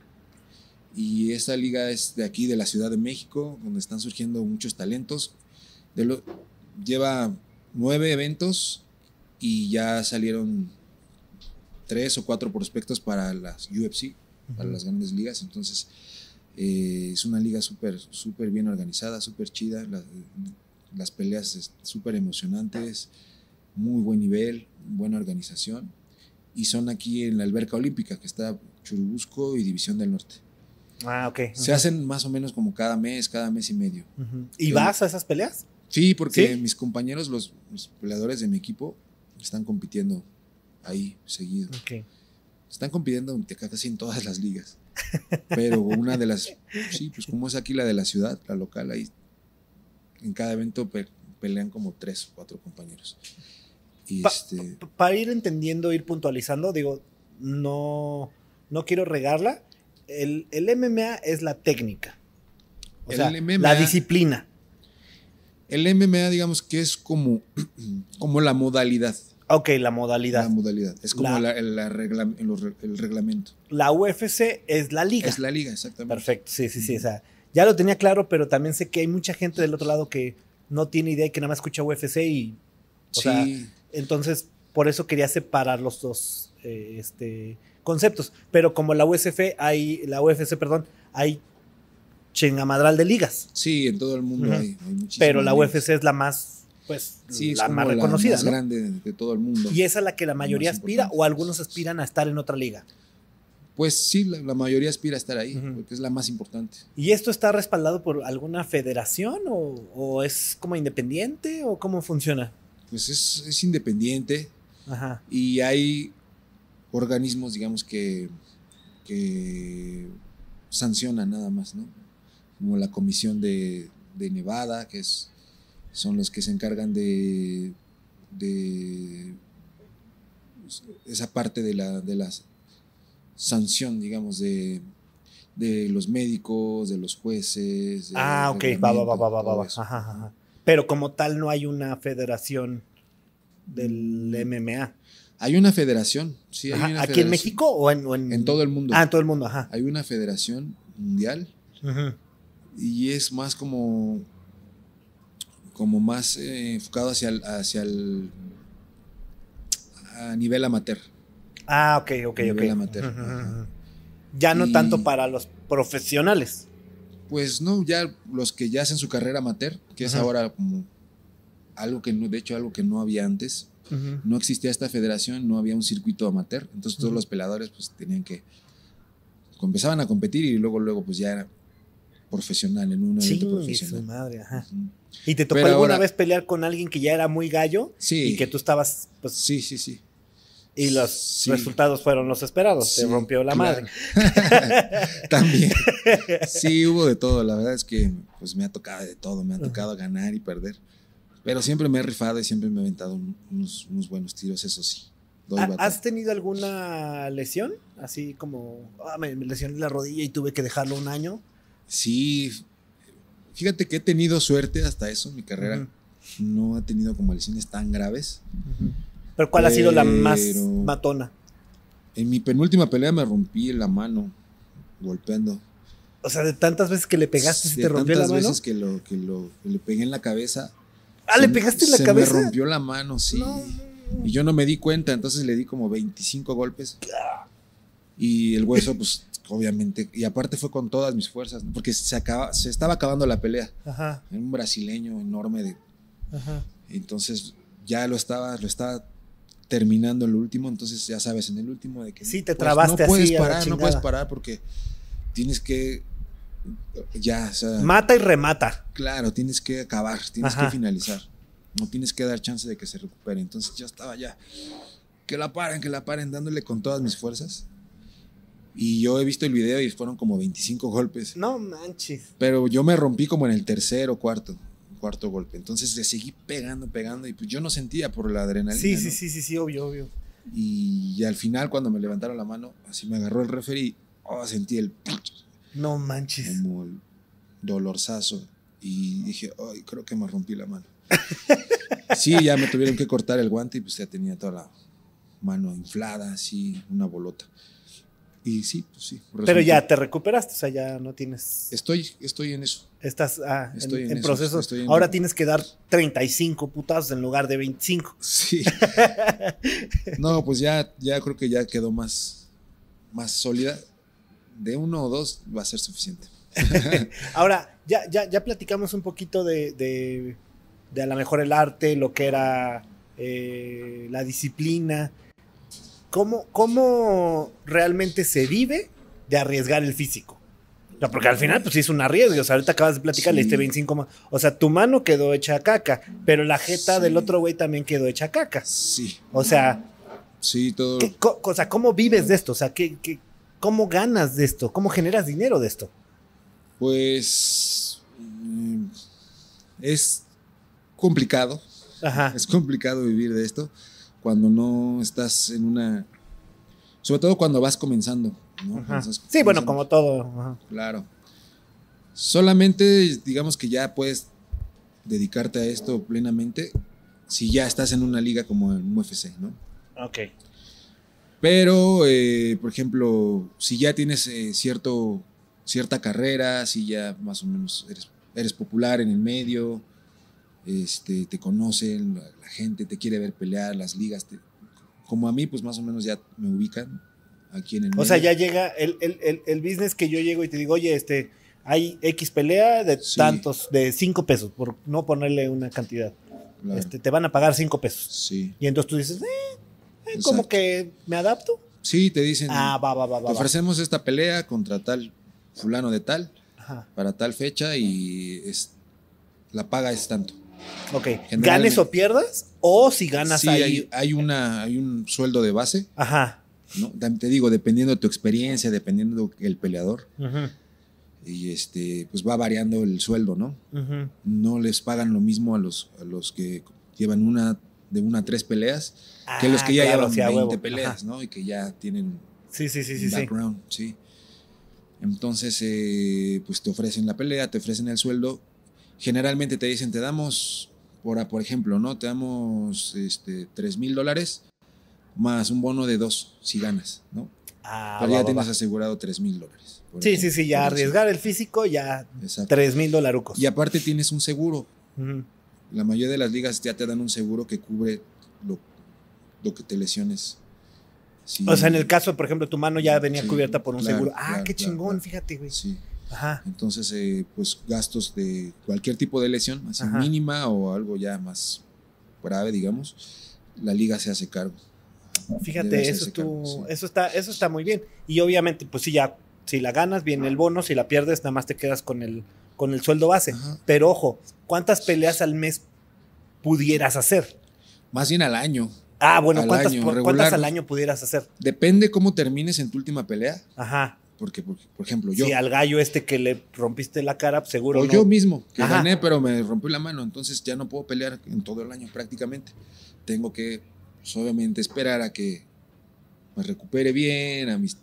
Y esta liga es de aquí, de la Ciudad de México, donde están surgiendo muchos talentos. De lo- lleva nueve eventos y ya salieron tres o cuatro prospectos para las UFC, para las grandes ligas. Entonces, eh, es una liga súper, súper bien organizada, súper chida. La- las peleas súper emocionantes, muy buen nivel, buena organización. Y son aquí en la alberca olímpica, que está Churubusco y División del Norte. Ah, ok. Se hacen más o menos como cada mes, cada mes y medio. ¿Y vas a esas peleas? Sí, porque ¿Sí? mis compañeros, los, los peleadores de mi equipo, están compitiendo ahí seguido. Ok. Están compitiendo en- casi en todas las ligas. Pero una de las, sí, pues como es aquí la de la ciudad, la local, ahí en cada evento pe- pelean como tres o cuatro compañeros. Y Pa- este, Para ir entendiendo, ir puntualizando, digo, no, no quiero regarla. El, el MMA es la técnica. O El sea, MMA la disciplina. el MMA, digamos que es como, como la modalidad. Ok, la modalidad. La modalidad. Es como La- la- el, la regla- el re- el reglamento. La UFC es la liga. Es la liga, exactamente. Perfecto, sí, sí, sí. O sea, ya lo tenía claro, pero también sé que hay mucha gente del otro lado que no tiene idea y que nada más escucha UFC y. O Sí, sea, entonces, por eso quería separar los dos eh, este, conceptos. Pero como la USF hay, la UFC, perdón, hay chingamadral de ligas. sí, en todo el mundo hay, hay muchísimas Pero la ligas. UFC es la más, pues, Sí, es la más reconocida, más ¿no? grande de, todo el mundo. Y es a la que la mayoría aspira o algunos aspiran a estar en otra liga. Pues sí, la, la mayoría aspira a estar ahí, porque es la más importante. ¿Y esto está respaldado por alguna federación o, o es como independiente o cómo funciona? Pues es, es independiente Ajá. y hay organismos, digamos, que, que sancionan nada más, ¿no? Como la Comisión de, de Nevada, que es, son los que se encargan de, de esa parte de la, de la sanción, digamos, de, de los médicos, de los jueces. de Ah, ok, va, va, va, va, va, va. Ajá, ajá. Pero como tal no hay una federación del MMA. Hay una federación, sí, hay Ajá, una ¿Aquí en. México o en, o en- En todo el mundo. Ah, en todo el mundo, ajá. Hay una federación mundial Ujú. y es más como como más eh, enfocado hacia el, hacia el a nivel amateur. Ah, ok, ok, ok. Nivel amateur, ajá. ujú. Ya no Y- tanto para los profesionales. Pues no, ya los que ya hacen su carrera amateur, que es Ajá. ahora como algo que no, de hecho algo que no había antes. No existía esta federación, no había un circuito amateur, entonces todos los peleadores pues tenían que empezaban a competir y luego luego pues ya era profesional en un evento su profesional. madre, ajá. ¿Y te tocó Pero alguna ahora- vez pelear con alguien que ya era muy gallo Sí. y que tú estabas, pues, Sí, sí, sí. y los Sí. resultados fueron los esperados? te Sí, rompió la claro. madre. También. Sí, hubo de todo. La verdad es que pues me ha tocado de todo. Me ha tocado ganar y perder. Pero siempre me he rifado y siempre me he aventado un- unos, unos buenos tiros, eso sí. ¿Ha-. ¿Has tenido alguna lesión? Así como, ah, me, lesioné la rodilla y tuve que dejarlo un año. Sí. Fíjate que he tenido suerte hasta eso en mi carrera. No he tenido como lesiones tan graves. Pero ¿cuál ha sido la más matona? En mi penúltima pelea me rompí la mano golpeando. O sea, de tantas veces que le pegaste, ¿se De te rompió la tantas mano? veces que lo, que lo que le pegué en la cabeza. Ah, ¿le pegaste en la se cabeza? me rompió la mano, sí. No. Y yo no me di cuenta, entonces le di como 25 golpes. Y el hueso, pues, obviamente. Y aparte fue con todas mis fuerzas, ¿no? porque se, acaba, se estaba acabando la pelea. Ajá, Era un brasileño enorme. De, ajá. entonces ya lo estaba, lo estaba terminando el último, entonces ya sabes, en el último de que Sí, te pues, trabaste no puedes así parar, no puedes parar porque tienes que ya, o sea, Mata y remata. claro, tienes que acabar, tienes Ajá. que finalizar. No tienes que dar chance de que se recupere. Entonces yo estaba ya que la paren, que la paren dándole con todas mis fuerzas. Y yo he visto el video y fueron como 25 golpes. No manches. Pero yo me rompí como en el tercer o cuarto, cuarto golpe. Entonces le seguí pegando, pegando y pues yo no sentía por la adrenalina. Sí, sí, ¿no? sí, sí, sí, obvio, obvio. Y, al final cuando me levantaron la mano, así me agarró el referee, oh, sentí el No manches. como el dolorzazo y dije, ay, creo que me rompí la mano. sí, ya me tuvieron que cortar el guante y pues ya tenía toda la mano inflada, así, una bolota. Y sí, pues sí. Pero ya te recuperaste, o sea, ya no tienes. Estoy, estoy en eso. Estás ah, en- Estoy en, en eso, proceso. estoy en- Ahora tienes que dar 35 putazos en lugar de 25. Sí. no, pues ya, ya creo que ya quedó más, más sólida. De uno o dos va a ser suficiente. Ahora, ya, ya, ya platicamos un poquito de, de, de a lo mejor el arte, lo que era eh, la disciplina. ¿Cómo, ¿Cómo realmente se vive de arriesgar el físico? No, porque al final, pues sí es un arriesgue. O sea, ahorita acabas de platicar, le Sí. diste 25 más. O sea, tu mano quedó hecha caca, pero la jeta Sí. del otro güey también quedó hecha caca. Sí, O sea, sí, todo. ¿qué, o sea, ¿cómo vives de esto? O sea, ¿qué, qué, ¿cómo ganas de esto? ¿Cómo generas dinero de esto? Pues mm, es complicado, Ajá. es complicado vivir de esto cuando no estás en una, sobre todo cuando vas comenzando, ¿no? Sí, bueno, como todo. ajá. Claro. Solamente digamos que ya puedes dedicarte a esto plenamente si ya estás en una liga como en UFC, ¿no? Ok. Pero, eh, por ejemplo, si ya tienes eh, cierto, cierta carrera, si ya más o menos eres, eres popular en el medio, este, te conocen, la, la gente te quiere ver pelear, las ligas, te- como a mí, pues más o menos ya me ubican aquí en el medio. O sea, ya llega el, el, el, el business que yo llego y te digo, oye, este, hay X pelea de Sí. tantos, de 5 pesos, por no ponerle una cantidad. Claro, Este, te van a pagar 5 pesos. sí. Y entonces tú dices, eh, como que me adapto. Sí, te dicen, Ah, va, va, va, te va. va. ofrecemos esta pelea contra tal fulano de tal, Ajá. para tal fecha y es, la paga es tanto. Ok. ¿Ganes o pierdas? O si ganas sí, ahí. hay, hay una, hay un sueldo de base, Ajá. Te digo, dependiendo de tu experiencia, dependiendo del peleador, Ujú, y este, pues va variando el sueldo, ¿no? ujú. No les pagan lo mismo a los, a los que llevan una, de una a tres peleas, que los Ah, que ya claro, llevan sí, a 20 huevo. peleas, Ajá. ¿no? Y que ya tienen Sí, sí, sí, sí. un sí. background, sí. Entonces, eh, pues te ofrecen la pelea, te ofrecen el sueldo. Generalmente te dicen, te damos, por, por ejemplo, ¿no? Te damos este, 3 mil dólares más un bono de dos si ganas, ¿no? Ah, Pero va, ya va, tienes va. asegurado 3 mil dólares. Sí, sí, ejemplo, sí, ya por decir. arriesgar el físico, ya Exacto. 3 mil dolarucos. Y aparte tienes un seguro. Ujú. La mayoría de las ligas ya te dan un seguro que cubre lo, lo que te lesiones. Sí. O sea, en el caso, por ejemplo, tu mano ya venía Sí, cubierta por un claro, seguro. Ah, claro, qué chingón, claro. fíjate, güey. Sí. Ajá. Entonces, eh, pues gastos de cualquier tipo de lesión, así Ajá. mínima o algo ya más grave, digamos, la liga se hace cargo. Debe Fíjate, eso, hacerse cargo, sí. eso, está, eso está muy bien. Y obviamente, pues sí, ya, si la ganas, viene el bono, si la pierdes, nada más te quedas con el, con el sueldo base. Ajá. Pero ojo, ¿cuántas peleas al mes pudieras hacer? Más bien al año. Ah, bueno, Al ¿cuántas, año, regular. ¿cuántas al año pudieras hacer? Depende cómo termines en tu última pelea, Ajá. porque, porque, por ejemplo, yo, Si al gallo este que le rompiste la cara, pues, seguro o no. yo mismo, que Ajá. gané, pero me rompió la mano, entonces ya no puedo pelear en todo el año prácticamente. Tengo que, pues, obviamente, esperar a que me recupere bien, a mis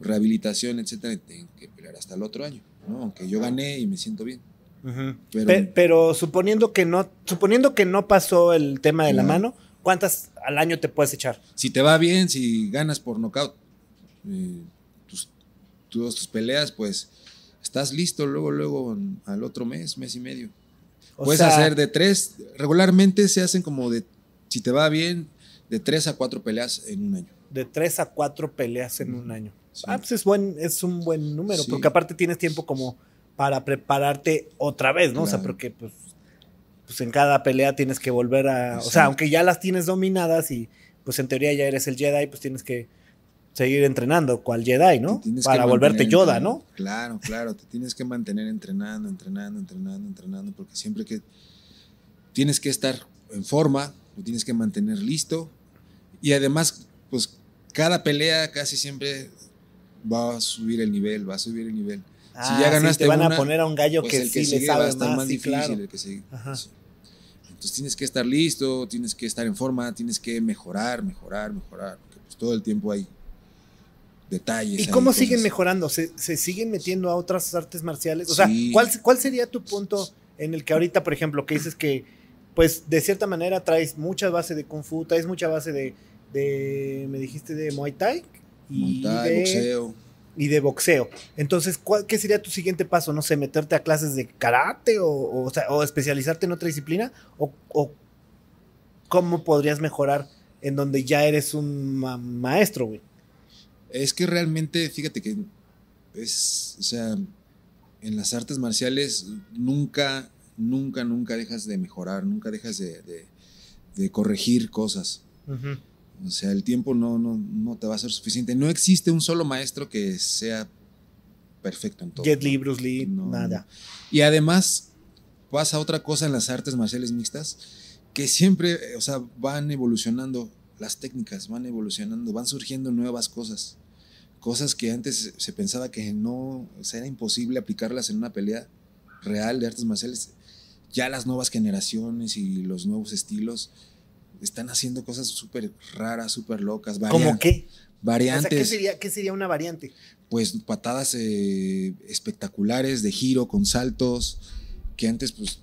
rehabilitación, etcétera, y tengo que pelear hasta el otro año, ¿no? Aunque yo gané y me siento bien. Pero- Pe- Pero, suponiendo que no, suponiendo que no pasó el tema de la mano, ¿cuántas al año te puedes echar? Si te va bien, si ganas por nocaut eh, tus, tus peleas, pues estás listo luego, luego al otro mes, mes y medio. O Puedes sea, hacer de tres, regularmente se hacen como de, si te va bien, de tres a cuatro peleas en un año. de tres a cuatro peleas en un año. Sí. Ah, pues es buen, es un buen número, Sí. porque aparte tienes tiempo como para prepararte otra vez, ¿no? O sea, porque pues pues en cada pelea tienes que volver a, o sea, aunque ya las tienes dominadas y pues en teoría ya eres el Jedi, pues tienes que seguir entrenando cual Jedi, ¿no? Para volverte Yoda. ¿no? Claro, claro, te tienes que mantener entrenando, entrenando, entrenando, entrenando, porque siempre que tienes que estar en forma, lo tienes que mantener listo y además, pues cada pelea casi siempre va a subir el nivel, va a subir el nivel. Ah, ya sí, ganaste te van una, a poner a un gallo Pues que el sí que le sigue sabe va a estar más, más sí, difícil, claro. el que sigue. Ajá. Sí. Entonces tienes que estar listo, tienes que estar en forma, tienes que mejorar, mejorar, mejorar, porque pues todo el tiempo hay detalles. ¿Y cómo siguen cosas. mejorando? ¿Se, se siguen metiendo a otras artes marciales? O sea, Sí. ¿cuál, ¿cuál sería tu punto en el que ahorita, por ejemplo, que dices que, pues, de cierta manera traes mucha base de Kung Fu, traes mucha base de, de me dijiste, de Muay Thai? Y, Muay Thai, de, boxeo. Y de boxeo. Entonces, ¿cuál, ¿qué sería tu siguiente paso? No sé, meterte a clases de karate o, especializarte en otra disciplina? ¿O, o cómo podrías mejorar en donde ya eres un ma- maestro, güey? Es que realmente, fíjate que es, o sea, en las artes marciales nunca, nunca, nunca dejas de mejorar, nunca dejas de, de- de corregir cosas. O sea, el tiempo no, no, no te va a ser suficiente. No existe un solo maestro que sea perfecto en todo. Jet Li, Bruce Lee, No, nada. Y además pasa otra cosa en las artes marciales mixtas, que siempre, eh, o sea, van evolucionando las técnicas, van evolucionando, van surgiendo nuevas cosas. Cosas que antes se- se pensaba que no, o sea, era imposible aplicarlas en una pelea real de artes marciales. Ya las nuevas generaciones y los nuevos estilos están haciendo cosas súper raras, súper locas, ¿Cómo qué? O sea, variantes ¿qué sería, ¿qué sería una variante? pues patadas eh, espectaculares de giro con saltos que antes pues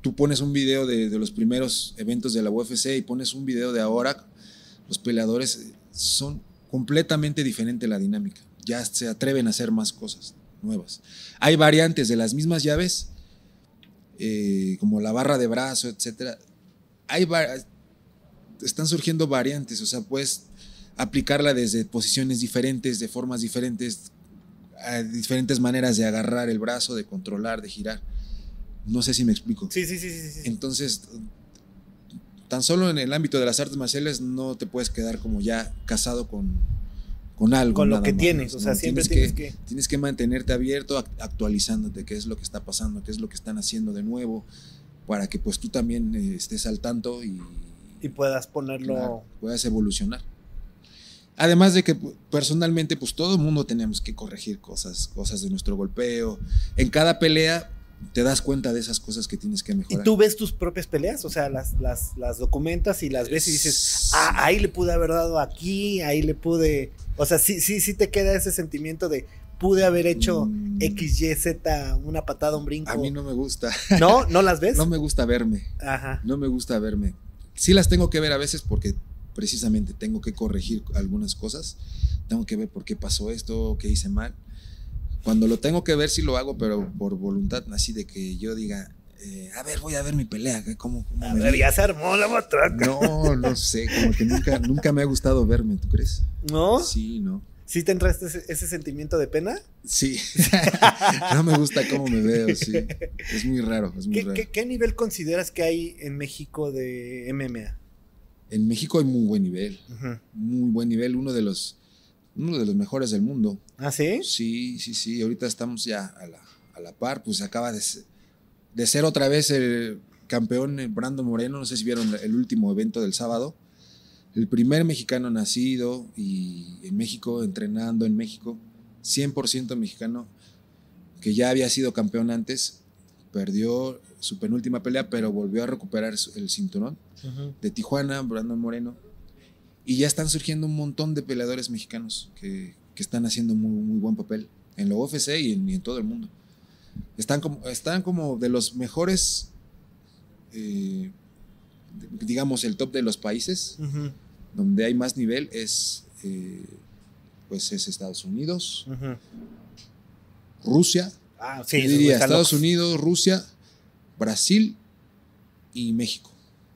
tú pones un video de, de los primeros eventos de la UFC y pones un video de ahora los peleadores eh, son completamente diferente la dinámica ya se atreven a hacer más cosas nuevas hay variantes de las mismas llaves eh, como la barra de brazo etcétera hay están surgiendo variantes o sea puedes aplicarla desde posiciones diferentes, de formas diferentes, a diferentes maneras de agarrar el brazo, de controlar, de girar. No sé si me explico. Sí, sí, sí, sí. sí. Entonces, tan solo en el ámbito de las artes marciales no te puedes quedar como ya casado con, con algo. Con lo que más, tienes, o sea, siempre tienes tienes que, que- tienes que mantenerte abierto, act- actualizándote, qué es lo que está pasando, qué es lo que están haciendo de nuevo, para que pues tú también eh, estés al tanto y, Y puedas ponerlo. Claro, puedas evolucionar. Además de que personalmente, pues todo el mundo tenemos que corregir cosas, cosas de nuestro golpeo. En cada pelea te das cuenta de esas cosas que tienes que Y mejorar. tú ves tus propias peleas, o sea, las, las, las documentas y las ves y dices, ah, ahí le pude haber dado aquí, ahí le pude. O sea, sí, sí, sí te queda ese sentimiento de pude haber hecho Mm. X, Y, Z, una patada, un brinco. A mí no me gusta. ¿No? ¿No las ves? No me gusta verme. Ajá. No me gusta verme. Sí las tengo que ver a veces porque precisamente tengo que corregir algunas cosas. Tengo que ver por qué pasó esto, qué hice mal. Cuando lo tengo que ver, sí lo hago, pero por voluntad, así de que yo diga, eh, a ver, voy a ver mi pelea, ¿cómo, cómo A me ver, vi?". ya se armó la matraca. No, no sé, como que nunca, nunca me ha gustado verme, ¿tú crees? ¿No? Sí, no. ¿Sí te entraste ese, ese sentimiento de pena? Sí. no me gusta cómo me veo, sí. Es muy raro, es muy ¿Qué, raro. qué- qué nivel consideras que hay en México de MMA? En México hay muy buen nivel, muy buen nivel, uno de los, uno de los mejores del mundo. ¿Ah, sí? Sí, sí, sí. Ahorita estamos ya a la, a la par, pues acaba de ser, de ser otra vez el campeón eh, Brandon Moreno. No sé si vieron el último evento del sábado. El primer mexicano nacido y en México, entrenando en México, 100% mexicano, que ya había sido campeón antes, perdió su penúltima pelea, pero volvió a recuperar el cinturón de Tijuana, Brandon Moreno. Y ya están surgiendo un montón de peleadores mexicanos que, que están haciendo muy, muy buen papel en la UFC y en, y en todo el mundo. Están como, están como de los mejores, eh, digamos, el top de los países Ujú. Donde hay más nivel es, eh, pues es Estados Unidos. Rusia, Ah, sí. diría están Estados. Unidos, Rusia, Brasil y México.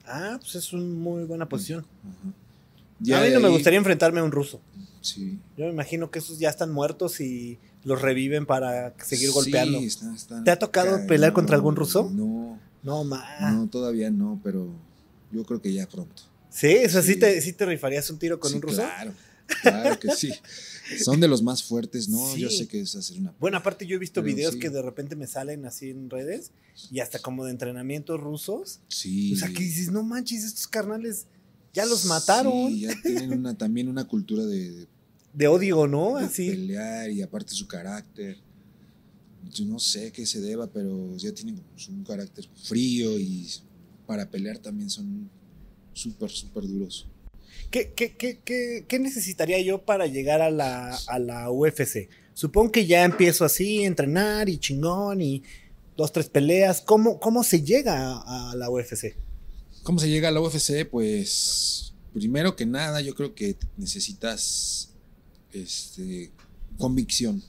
Ah, pues es una muy buena posición. A Ya mí de no me gustaría enfrentarme a un ruso. Sí. Yo me imagino que esos ya están muertos y los reviven para seguir Sí, golpeando. está- está ¿Te ha tocado pelear contra algún ruso? No, No, ma. No, todavía no, pero yo creo que ya pronto. Sí, o sea, sí, Sí. te, sí te rifarías un tiro con Sí, un ruso. Claro, claro que sí. Son de los más fuertes, ¿no? Sí. Yo sé que es hacer una. Bueno, aparte yo he visto Pero videos que de repente me salen así en redes y hasta como de entrenamientos rusos. Sí. O sea, que dices, no manches, estos carnales ya los mataron Sí, ya tienen una, también una cultura de, de odio, ¿no? de Así. pelear y aparte su carácter. Yo no sé qué se deba, pero ya tienen un carácter frío y para pelear también son súper, súper duros. ¿Qué, qué, qué, qué, qué necesitaría yo para llegar a la, a la UFC? Supongo que ya empiezo así, entrenar y chingón y dos, tres peleas. ¿Cómo, cómo se llega a, a la UFC? ¿Cómo se llega a la UFC? Pues primero que nada yo creo que necesitas este, convicción.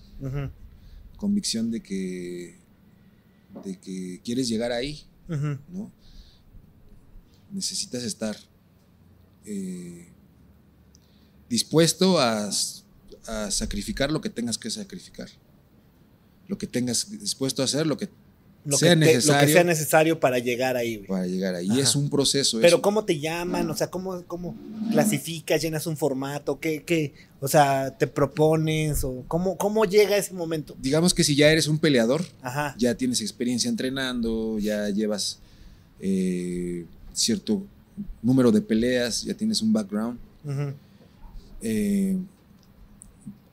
Convicción de que, de que quieres llegar ahí. ¿no? Necesitas estar eh, dispuesto a, a sacrificar lo que tengas que sacrificar. Lo que tengas dispuesto a hacer, lo que Lo, Sea que te- lo que necesario. sea necesario para llegar ahí, güey. para llegar ahí. Ajá. Es un proceso. Pero eso. ¿cómo te llaman? O sea, ¿cómo, cómo clasificas, llenas un formato? ¿Qué, qué? O sea, ¿te propones? ¿O cómo, cómo llega ese momento? Digamos que si ya eres un peleador, Ajá. ya tienes experiencia entrenando, ya llevas eh, cierto número de peleas, ya tienes un background. Eh,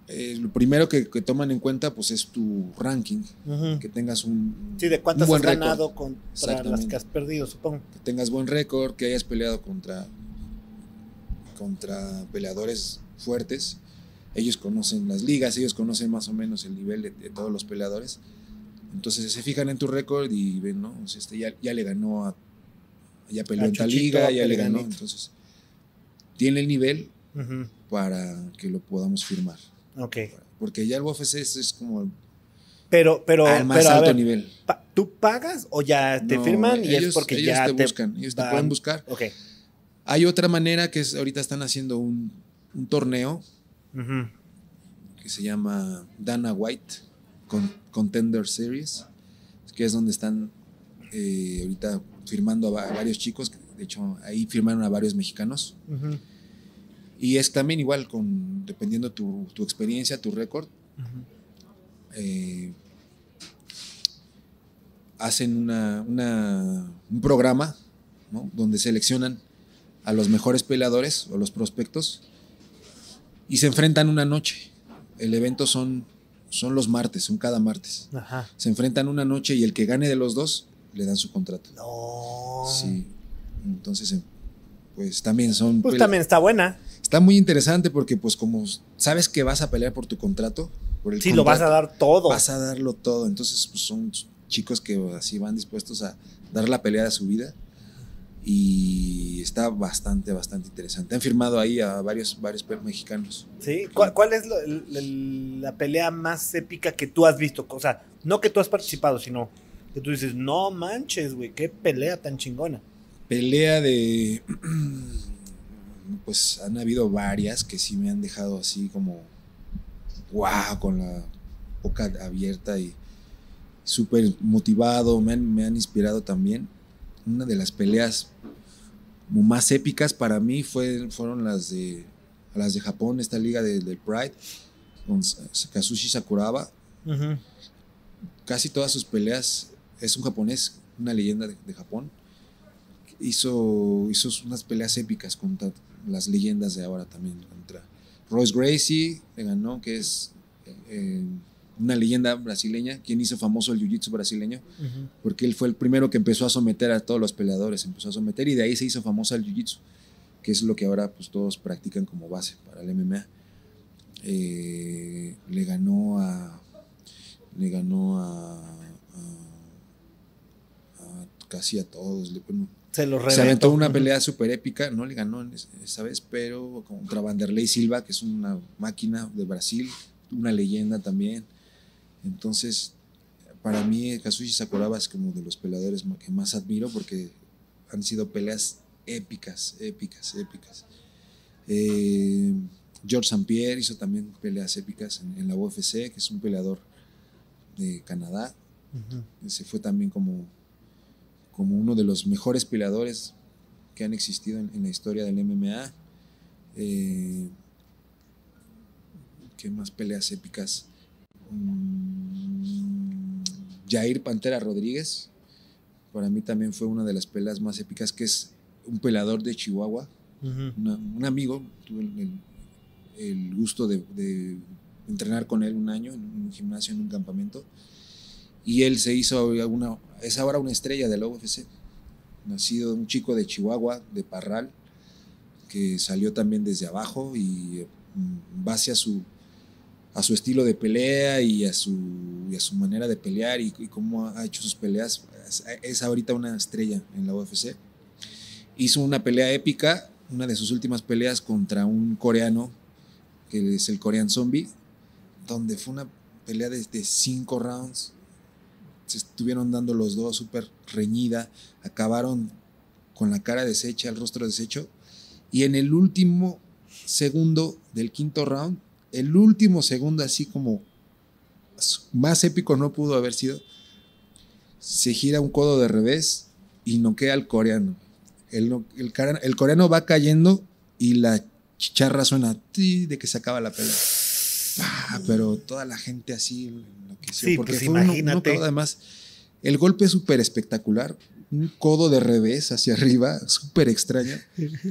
eh, lo primero que, que toman en cuenta pues es tu ranking, que tengas un, Sí, de cuántas has buen ganado contra las que has perdido, supongo. que tengas buen récord, que hayas peleado contra, contra peleadores fuertes. Ellos conocen las ligas, ellos conocen más o menos el nivel de, de todos los peleadores. Entonces se fijan en tu récord y ven, ¿no? Este ya, ya le ganó a. Ya peleó en tal liga, ya le ganó. Entonces, tiene el nivel para que lo podamos firmar. Ok. Porque ya el UFC es, es como Pero, pero, al más pero alto ver, nivel. pa- ¿tú pagas o ya te No, firman y es ellos- porque ellos ya te te buscan, ellos te pueden buscar. Ok. Hay otra manera que es, ahorita están haciendo un, un torneo Ujú, que se llama Dana White con, Contender Series, que es donde están eh, ahorita firmando a, va- a varios chicos. De hecho, ahí firmaron a varios mexicanos. Y es también igual, con, dependiendo tu, tu experiencia, tu récord, eh, hacen una, una- un programa ¿no? donde seleccionan a los mejores peleadores o los prospectos y se enfrentan una noche. El evento son, son los martes, son cada martes. Ajá. Se enfrentan una noche y el que gane de los dos le dan su contrato. No. Sí. Entonces, eh, pues también son... Pues también está buena. Está muy interesante porque pues como sabes que vas a pelear por tu contrato, por el Sí, lo vas a dar todo. vas a darlo todo. Entonces, pues son chicos que así van dispuestos a dar la pelea de su vida. Y está bastante, bastante interesante. Han firmado ahí a varios, varios mexicanos. ¿Sí? ¿Cuál, cuál es el- la pelea más épica que tú has visto? O sea, no que tú has participado, sino que tú dices, no manches, güey, qué pelea tan chingona. Pelea de. Pues han habido varias que sí me han dejado así como. ¡Wow! Con la boca abierta y súper motivado. Me han, me han inspirado también. Una de las peleas más épicas para mí fue, fueron las de, las de Japón, esta liga de- del Pride, con Kazushi Sakuraba. Casi todas sus peleas es un japonés, una leyenda de, de Japón. Hizo, hizo unas peleas épicas contra las leyendas de ahora también. Contra Royce Gracie, le ganó, que es eh, una leyenda brasileña, quien hizo famoso el jiu-jitsu brasileño, porque él fue el primero que empezó a someter a todos los peleadores, empezó a someter y de ahí se hizo famosa el jiu-jitsu, que es lo que ahora pues, todos practican como base para el MMA. Eh, le ganó a. Le ganó a. casi a todos. le- bueno, Se lo se reventó. aventó una pelea súper épica, no le ganó esa vez, pero contra Vanderlei Silva, que es una máquina de Brasil, una leyenda también. Entonces, para mí, Kazushi Sakuraba es como de los peleadores que más admiro porque han sido peleas épicas, épicas, épicas. Eh, George St. Pierre hizo también peleas épicas en, en la UFC, que es un peleador de Canadá. Se fue también como, como uno de los mejores peleadores que han existido en, en la historia del MMA. Eh, ¿Qué más peleas épicas? Mm, Jair Pantera Rodríguez, para mí también fue una de las peleas más épicas, que es un peleador de Chihuahua, una- un amigo, tuve el, el- el gusto de, de entrenar con él un año en un gimnasio, en un campamento, y él se hizo una, es ahora una estrella de la UFC, nacido un chico de Chihuahua, de Parral, que salió también desde abajo y en base a su, a su estilo de pelea y a su, y a su manera de pelear y, y cómo ha hecho sus peleas, es ahorita una estrella en la UFC. Hizo una pelea épica, una de sus últimas peleas contra un coreano, que es el Korean Zombie, donde fue una pelea de, de cinco rounds. Se estuvieron dando los dos súper reñida, acabaron con la cara deshecha, el rostro deshecho, y en el último segundo del quinto round, el último segundo así como más épico no pudo haber sido, se gira un codo de revés y noquea al coreano. El, el, el coreano va cayendo y la chicharra suena de que se acaba la pelea. Pa, pero toda la gente así enloqueció, Sí, porque pues fue un imagínate. además el golpe es súper espectacular, un codo de revés hacia arriba, súper extraño,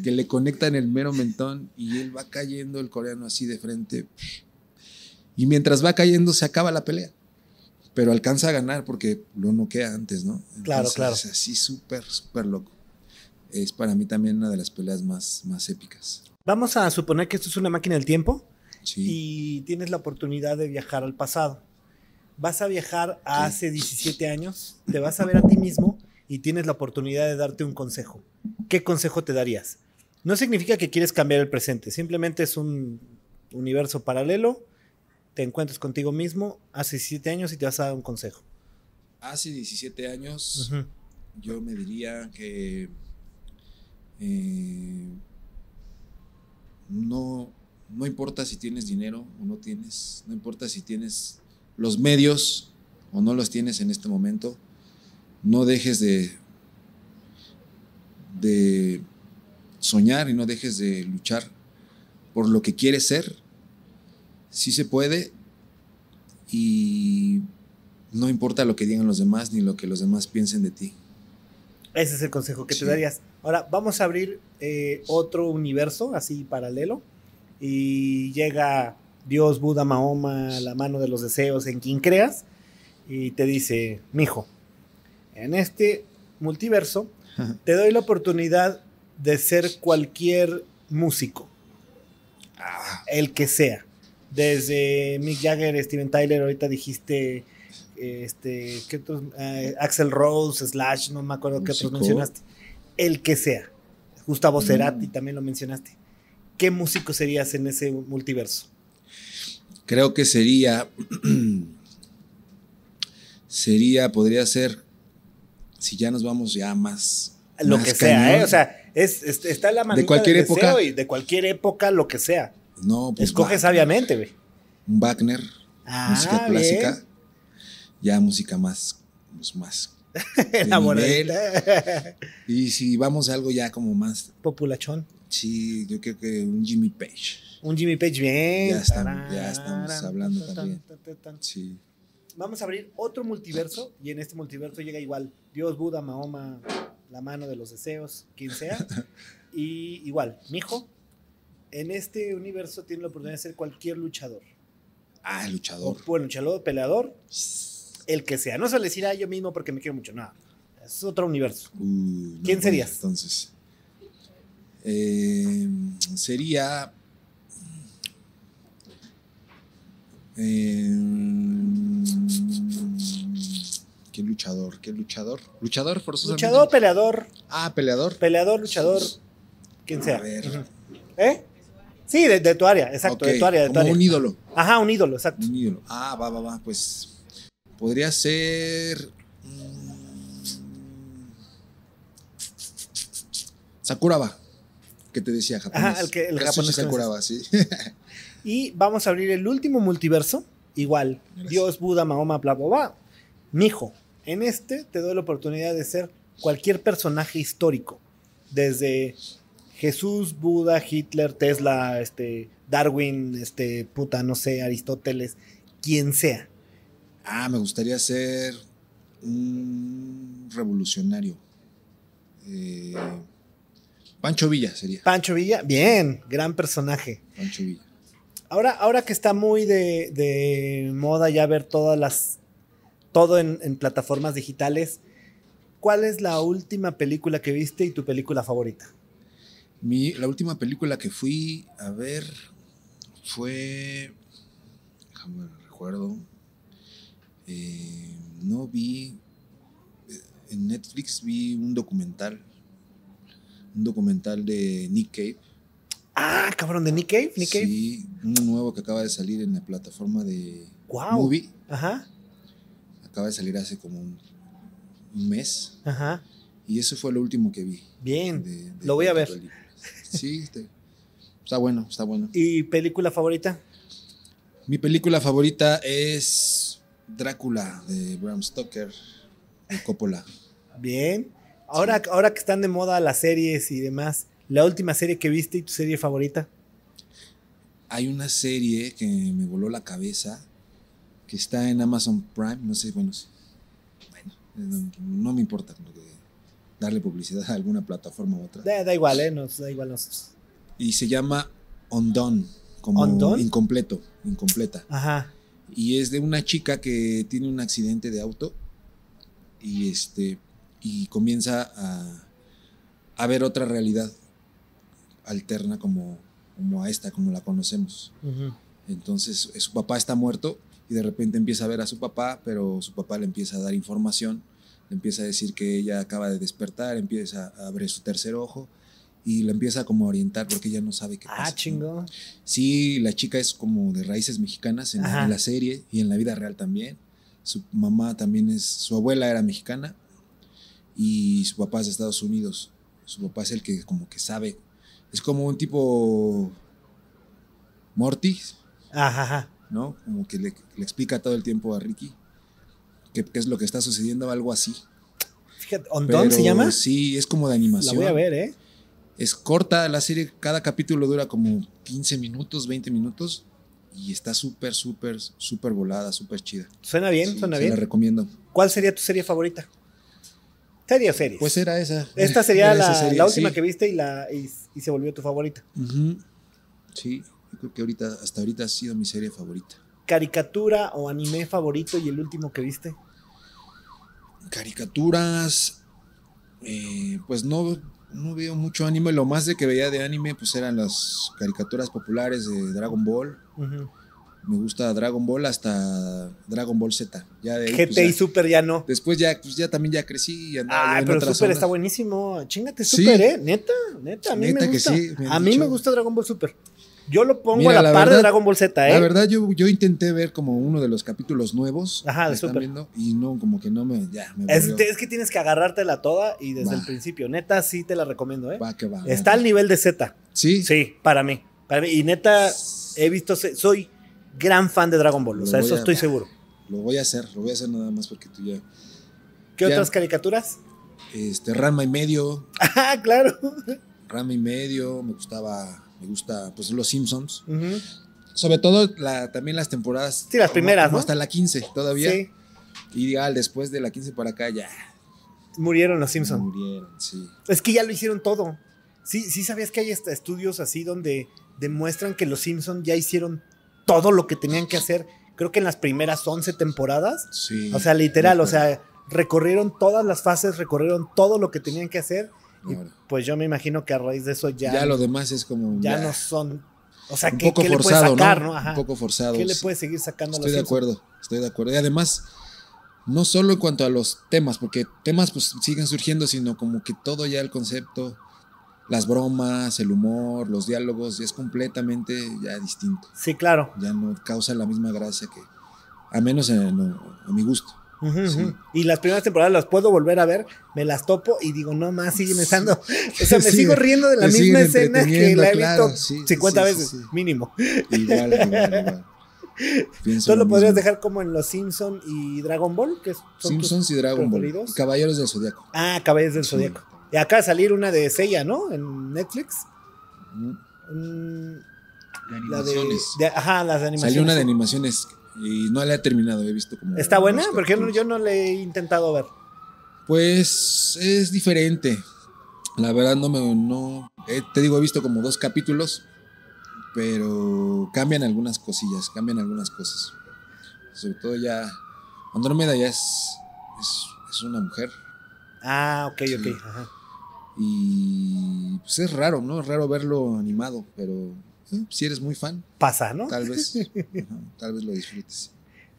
que le conecta en el mero mentón y él va cayendo el coreano así de frente. Y mientras va cayendo se acaba la pelea. Pero alcanza a ganar porque lo noquea antes, ¿no? Claro, claro. Es así súper, súper loco. Es para mí también una de las peleas más, más épicas. Vamos a suponer que esto es una máquina del tiempo Sí. y tienes la oportunidad de viajar al pasado. Vas a viajar a Sí. hace 17 años, te vas a ver a ti mismo y tienes la oportunidad de darte un consejo. ¿Qué consejo te darías? No significa que quieres cambiar el presente, simplemente es un universo paralelo, te encuentras contigo mismo hace 17 años y te vas a dar un consejo. Hace 17 años yo me diría que eh, no, no importa si tienes dinero o no tienes, no importa si tienes los medios o no los tienes en este momento, no dejes de, de soñar y no dejes de luchar por lo que quieres ser. Sí se puede y no importa lo que digan los demás ni lo que los demás piensen de ti. Ese es el consejo que Sí. te darías. Ahora, vamos a abrir eh, otro universo así paralelo y llega Dios, Buda, Mahoma, la mano de los deseos, en quien creas, y te dice, mijo, en este multiverso te doy la oportunidad de ser cualquier músico, Ah, el que sea. Desde Mick Jagger, Steven Tyler, ahorita dijiste este, ¿qué otros? Eh, Axel Rose, Slash, no me acuerdo qué otros mencionaste. El que sea. Gustavo Mm. Cerati también lo mencionaste. ¿Qué músico serías en ese multiverso? creo que sería, sería, podría ser, si ya nos vamos ya más. Lo más que sea. ¿eh? O sea, es, es- está la manita cualquier del deseo época. y de cualquier época, lo que sea. no, pues Escoge sabiamente, güey. un Wagner, Ah, música bien. clásica, ya música más, pues, más. Elaboradita. Y si vamos a algo ya como más, Populachón. Sí, yo creo que un Jimmy Page. Un Jimmy Page bien. Ya estamos- ya estamos hablando también. Sí. Vamos a abrir otro multiverso y en este multiverso llega igual Dios, Buda, Mahoma, la mano de los deseos, quien sea. y igual, mijo, en este universo tiene la oportunidad de ser cualquier luchador. Ah, O, luchador. bueno, luchador, peleador, el que sea. No suele decir, ah, yo mismo porque me quiero mucho. No, es otro universo. Uh, ¿Quién serías? Entonces. Eh, sería. eh, ¿Qué luchador? ¿Qué luchador? ¿Luchador forzosamente? Luchador, peleador, Ah, peleador. peleador, luchador, quien sea. A ver. ¿Eh? Sí, de, de tu área, exacto, de tu área, de tu como área. un ídolo. Ajá, un ídolo, exacto. Un ídolo. Ah, va, va, va. Pues. Podría ser. mm, Sakuraba. Que te decía japonés. Ajá, el que- el japonés que Sakuraba, sí. Y vamos a abrir el último multiverso. Igual, Gracias. Dios, Buda, Mahoma, bla, bla, bla. Mijo, en este te doy la oportunidad de ser cualquier personaje histórico, desde Jesús, Buda, Hitler, Tesla, este, Darwin, este, puta, no sé, Aristóteles, quien sea. Ah, me gustaría ser un revolucionario. Eh, Pancho Villa sería. Pancho Villa, bien, gran personaje. Pancho Villa. Ahora, ahora que está muy de, de moda ya ver todas las. todo en, en plataformas digitales. ¿Cuál es la última película que viste y tu película favorita? Mi, la última película que fui a ver fue. Déjame recuerdo. Eh, no vi. eh, En Netflix vi un documental. Un documental de Nick Cave. Ah, cabrón, de Nick Cave. Nick Cave. Sí, uno nuevo que acaba de salir en la plataforma de Guau. Movie. Ajá, Acaba de salir hace como un, un mes. ajá. Y eso fue lo último que vi. Bien. de- de Lo voy a ver. películas. Sí, este, está bueno, está bueno. ¿Y película favorita? Mi película favorita es Drácula de Bram Stoker de Coppola. Bien. Ahora, ahora que están de moda las series y demás, la última serie que viste y tu serie favorita. Hay una serie que me voló la cabeza que está en Amazon Prime, no sé, bueno, bueno, no, no me importa darle publicidad a alguna plataforma u otra. Da, da igual, ¿eh? Nos da igual. Nos... Y se llama Undone, como ¿Undone? incompleto, incompleta. Ajá. Y es de una chica que tiene un accidente de auto y este y comienza a, a ver otra realidad alterna como, como a esta, como la conocemos. Entonces eh, su papá está muerto y de repente empieza a ver a su papá, pero su papá le empieza a dar información, le empieza a decir que ella acaba de despertar, empieza a abrir su tercer ojo y la empieza como a orientar porque ella no sabe qué pasa. Ah, ¿no? chingo. Sí, la chica es como de raíces mexicanas en, la- en la serie y en la vida real también. Su mamá también es, su abuela era mexicana y su papá es de Estados Unidos. Su papá es el que como que sabe. Es como un tipo Morty, Ajá, ajá. ¿no? Como que le, le explica todo el tiempo a Ricky qué, es lo que está sucediendo, algo así. Fíjate, ¿Ondón se llama? Sí, es como de La animación. voy a ver, ¿eh? Es corta la serie, cada capítulo dura como 15 minutos, 20 minutos y está súper, súper, súper volada, súper chida. Suena bien, Sí, suena se bien. la recomiendo. ¿Cuál sería tu serie favorita? ¿Serie o series? Pues era esa. Esta sería Era esa la, serie, la última sí. que viste y, la, y, y se volvió tu favorita. Sí, yo creo que ahorita, hasta ahorita ha sido mi serie favorita. ¿Caricatura o anime favorito y el último que viste? Caricaturas, eh, pues no, no veo mucho anime. Lo más de que veía de anime, pues eran las caricaturas populares de Dragon Ball. Me gusta Dragon Ball hasta Dragon Ball Z. Ya de ahí, pues, GT y ya- Super ya no. Después ya, pues ya también ya crecí y andaba en pero Super está buenísimo. Chingate Sí. Super, ¿eh? Neta, neta. A mí Neta me que gusta. sí, me han a mí dicho. me gusta Dragon Ball Super. Yo lo pongo Mira, a la, la par de Dragon Ball Z, ¿eh? La verdad, yo, yo intenté ver como uno de los capítulos nuevos Ajá, de Super. viendo y no, como que no me, ya, me es, es que tienes que agarrártela toda y desde el principio. Neta, sí te la recomiendo, ¿eh? Va que va. Está al nivel de Z. Sí, Sí, para mí. Para mí. Y neta, he visto, soy gran fan de Dragon Ball. O sea, eso a- estoy seguro. lo voy a hacer, lo voy a hacer nada más porque tú ya. ¿Qué Ya. otras caricaturas? Este, Rama y medio, Ah, claro. Rama y medio, me gustaba, me gusta, pues Los Simpsons. Sobre todo la, también las temporadas. Sí, las primeras, como ¿no? Hasta la 15 todavía. Sí, Y después de la 15 para acá ya. murieron los Simpsons. Murieron, sí. Es que ya lo hicieron todo. Sí, sí sabías que hay estudios así donde demuestran que los Simpsons ya hicieron todo lo que tenían que hacer. Creo que en las primeras 11 temporadas. Sí. O sea, literal, o sea, recorrieron todas las fases, recorrieron todo lo que tenían que hacer. Y pues yo me imagino que a raíz de eso ya, ya, lo demás es como. ya no son. O sea, un ¿qué, poco qué le forzado, sacar, ¿no? no? Ajá. Un poco forzado. ¿Qué le sí. puedes seguir sacando Estoy de acuerdo, estoy de acuerdo. Y además, no solo en cuanto a los temas, porque temas pues siguen surgiendo, sino como que todo ya el concepto, las bromas, el humor, los diálogos, ya es completamente ya distinto. Sí, claro. Ya no causa la misma gracia que, a menos en, a mi gusto. Sí. Y las primeras temporadas las puedo volver a ver, me las topo y digo, no más, siguen estando. O sea, me Sí, sigo riendo de la misma escena que la he claro, visto sí, 50 sí, sí, veces, mínimo. Igual, igual, igual. Pienso Tú lo lo podrías dejar como en Los Simpson y Dragon Ball, que son tus Simpsons y Dragon Ball. preferidos. Y Caballeros del Zodiaco. Ah, Caballeros del. Zodíaco. Y de salir una de Seiya, ¿no? En Netflix. Mm, De la de, animaciones. de- Ajá, las animaciones. Salió una de animaciones y no la he terminado, he visto como... ¿Está buena? Porque yo no, yo no le he intentado ver. Pues es diferente. La verdad no me... No, eh, te digo, he visto como dos capítulos, pero cambian algunas cosillas, cambian algunas cosas. Sobre todo ya... Andrómeda ya es, es, es una mujer Ah, ok, ok. Sí. Ajá. Y pues es raro, ¿no? Es raro verlo animado, pero eh, si eres muy fan, Pasa, ¿no? tal vez, ajá, tal vez lo disfrutes.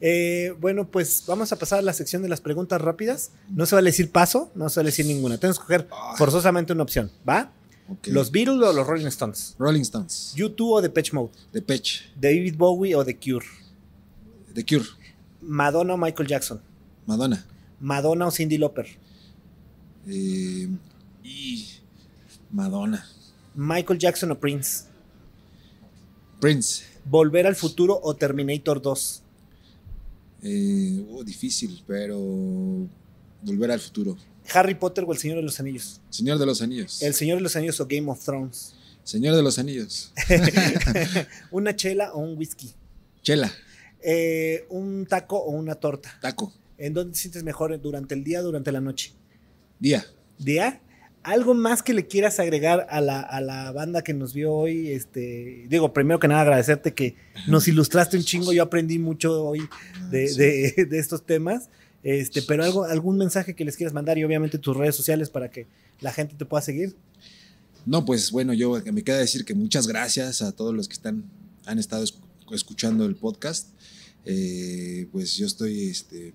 Eh, bueno, pues vamos a pasar a la sección de las preguntas rápidas. No se vale decir paso, no se vale decir ninguna. Tienes que escoger forzosamente una opción, ¿va? ¿Los Beatles o los Rolling Stones? Rolling Stones, ¿YouTube o Depeche Mode? The Patch, ¿David Bowie o The Cure? The Cure, ¿Madonna o Michael Jackson? Madonna. ¿Madonna o Cindy Lauper? Eh, y Madonna. ¿Michael Jackson o Prince? Prince. ¿Volver al futuro o Terminator 2? Eh, oh, difícil, pero volver al futuro. ¿Harry Potter o El Señor de los Anillos? Señor de los Anillos. ¿El Señor de los Anillos o Game of Thrones? Señor de los Anillos. ¿Una chela o un whisky? Chela, Eh, ¿Un taco o una torta? taco, ¿En dónde te sientes mejor? ¿Durante el día o durante la noche? día. ¿Día? ¿Algo más que le quieras agregar a la, a la banda que nos vio hoy? Este, digo, primero que nada agradecerte que nos ilustraste un chingo. Yo aprendí mucho hoy de, Sí. de- de estos temas. Este, pero algo, algún mensaje que les quieras mandar y obviamente tus redes sociales para que la gente te pueda seguir. No, pues bueno, yo me queda decir que muchas gracias a todos los que están, han estado esc- escuchando el podcast. Eh, pues yo estoy este,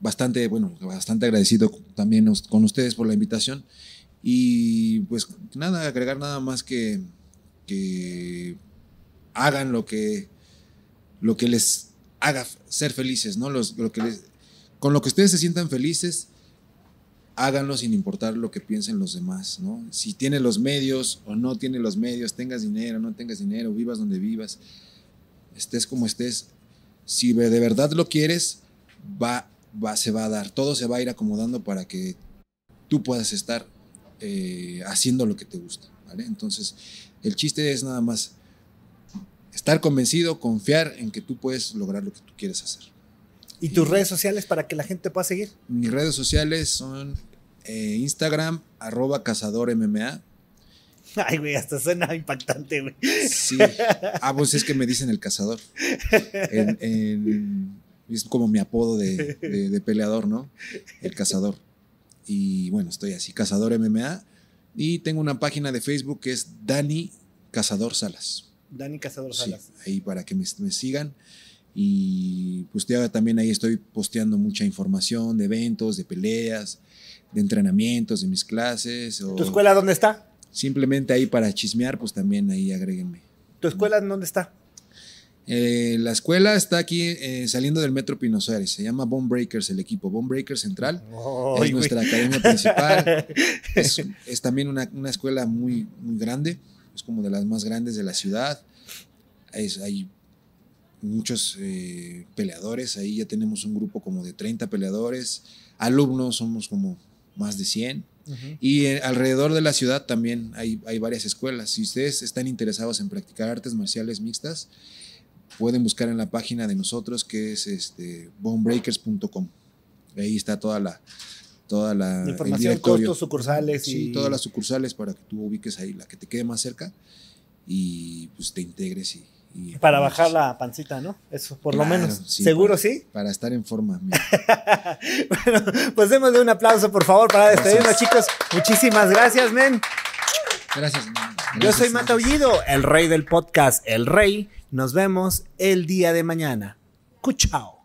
bastante, bueno, bastante agradecido también con ustedes por la invitación. Y pues nada, agregar nada más que, que hagan lo que, lo que les haga ser felices, ¿no? Los, lo que les, con lo que ustedes se sientan felices, háganlo sin importar lo que piensen los demás, ¿no? Si tienes los medios o no tienes los medios, tengas dinero, no tengas dinero, vivas donde vivas, estés como estés, si de verdad lo quieres, va, va, se va a dar, todo se va a ir acomodando para que tú puedas estar eh, haciendo lo que te gusta, ¿vale? Entonces, el chiste es nada más estar convencido, confiar en que tú puedes lograr lo que tú quieres hacer. ¿Y tus Y- redes sociales para que la gente te pueda seguir? Mis redes sociales son eh, Instagram, arroba cazador MMA. Ay, güey, hasta suena impactante, güey. Sí. Ah, pues es que me dicen el cazador. En- en- es como mi apodo de, de- de peleador, ¿no? El cazador. Y bueno, estoy así, cazador MMA. Y tengo una página de Facebook que es Dani Cazador Salas. Dani Cazador Sí, Salas. ahí para que me, me sigan. Y pues ya también ahí estoy posteando mucha información de eventos, de peleas, de entrenamientos, de mis clases. O ¿Tu escuela dónde está? Simplemente ahí para chismear, pues también ahí agréguenme. ¿Tu escuela dónde está? Eh, la escuela está aquí eh, saliendo del Metro Pino Suárez. Se llama Bone Breakers el equipo. Bone Breakers Central. Es nuestra academia principal. Es, es también una, una escuela muy, muy grande. Es como de las más grandes de la ciudad. Es, hay muchos eh, peleadores. Ahí ya tenemos un grupo como de 30 peleadores. Alumnos somos como más de 100. Ujú. Y alrededor de la ciudad también hay, hay varias escuelas. Si ustedes están interesados en practicar artes marciales mixtas, pueden buscar en la página de nosotros que es este, bonebreakers.com. Ahí está toda la, toda la Información, costos, sucursales Sí, y todas las sucursales para que tú ubiques ahí la que te quede más cerca y pues te integres y, y- para bajar la pancita, ¿no? Eso, por lo menos. sí, ¿Seguro para- sí? Para estar en forma. bueno, pues démosle un aplauso, por favor, para despedirnos, chicos. Muchísimas gracias, men. Gracias. Yo Gracias, soy Mata. Ullido, el rey del podcast, el rey. Nos vemos el día de mañana. Cuchao.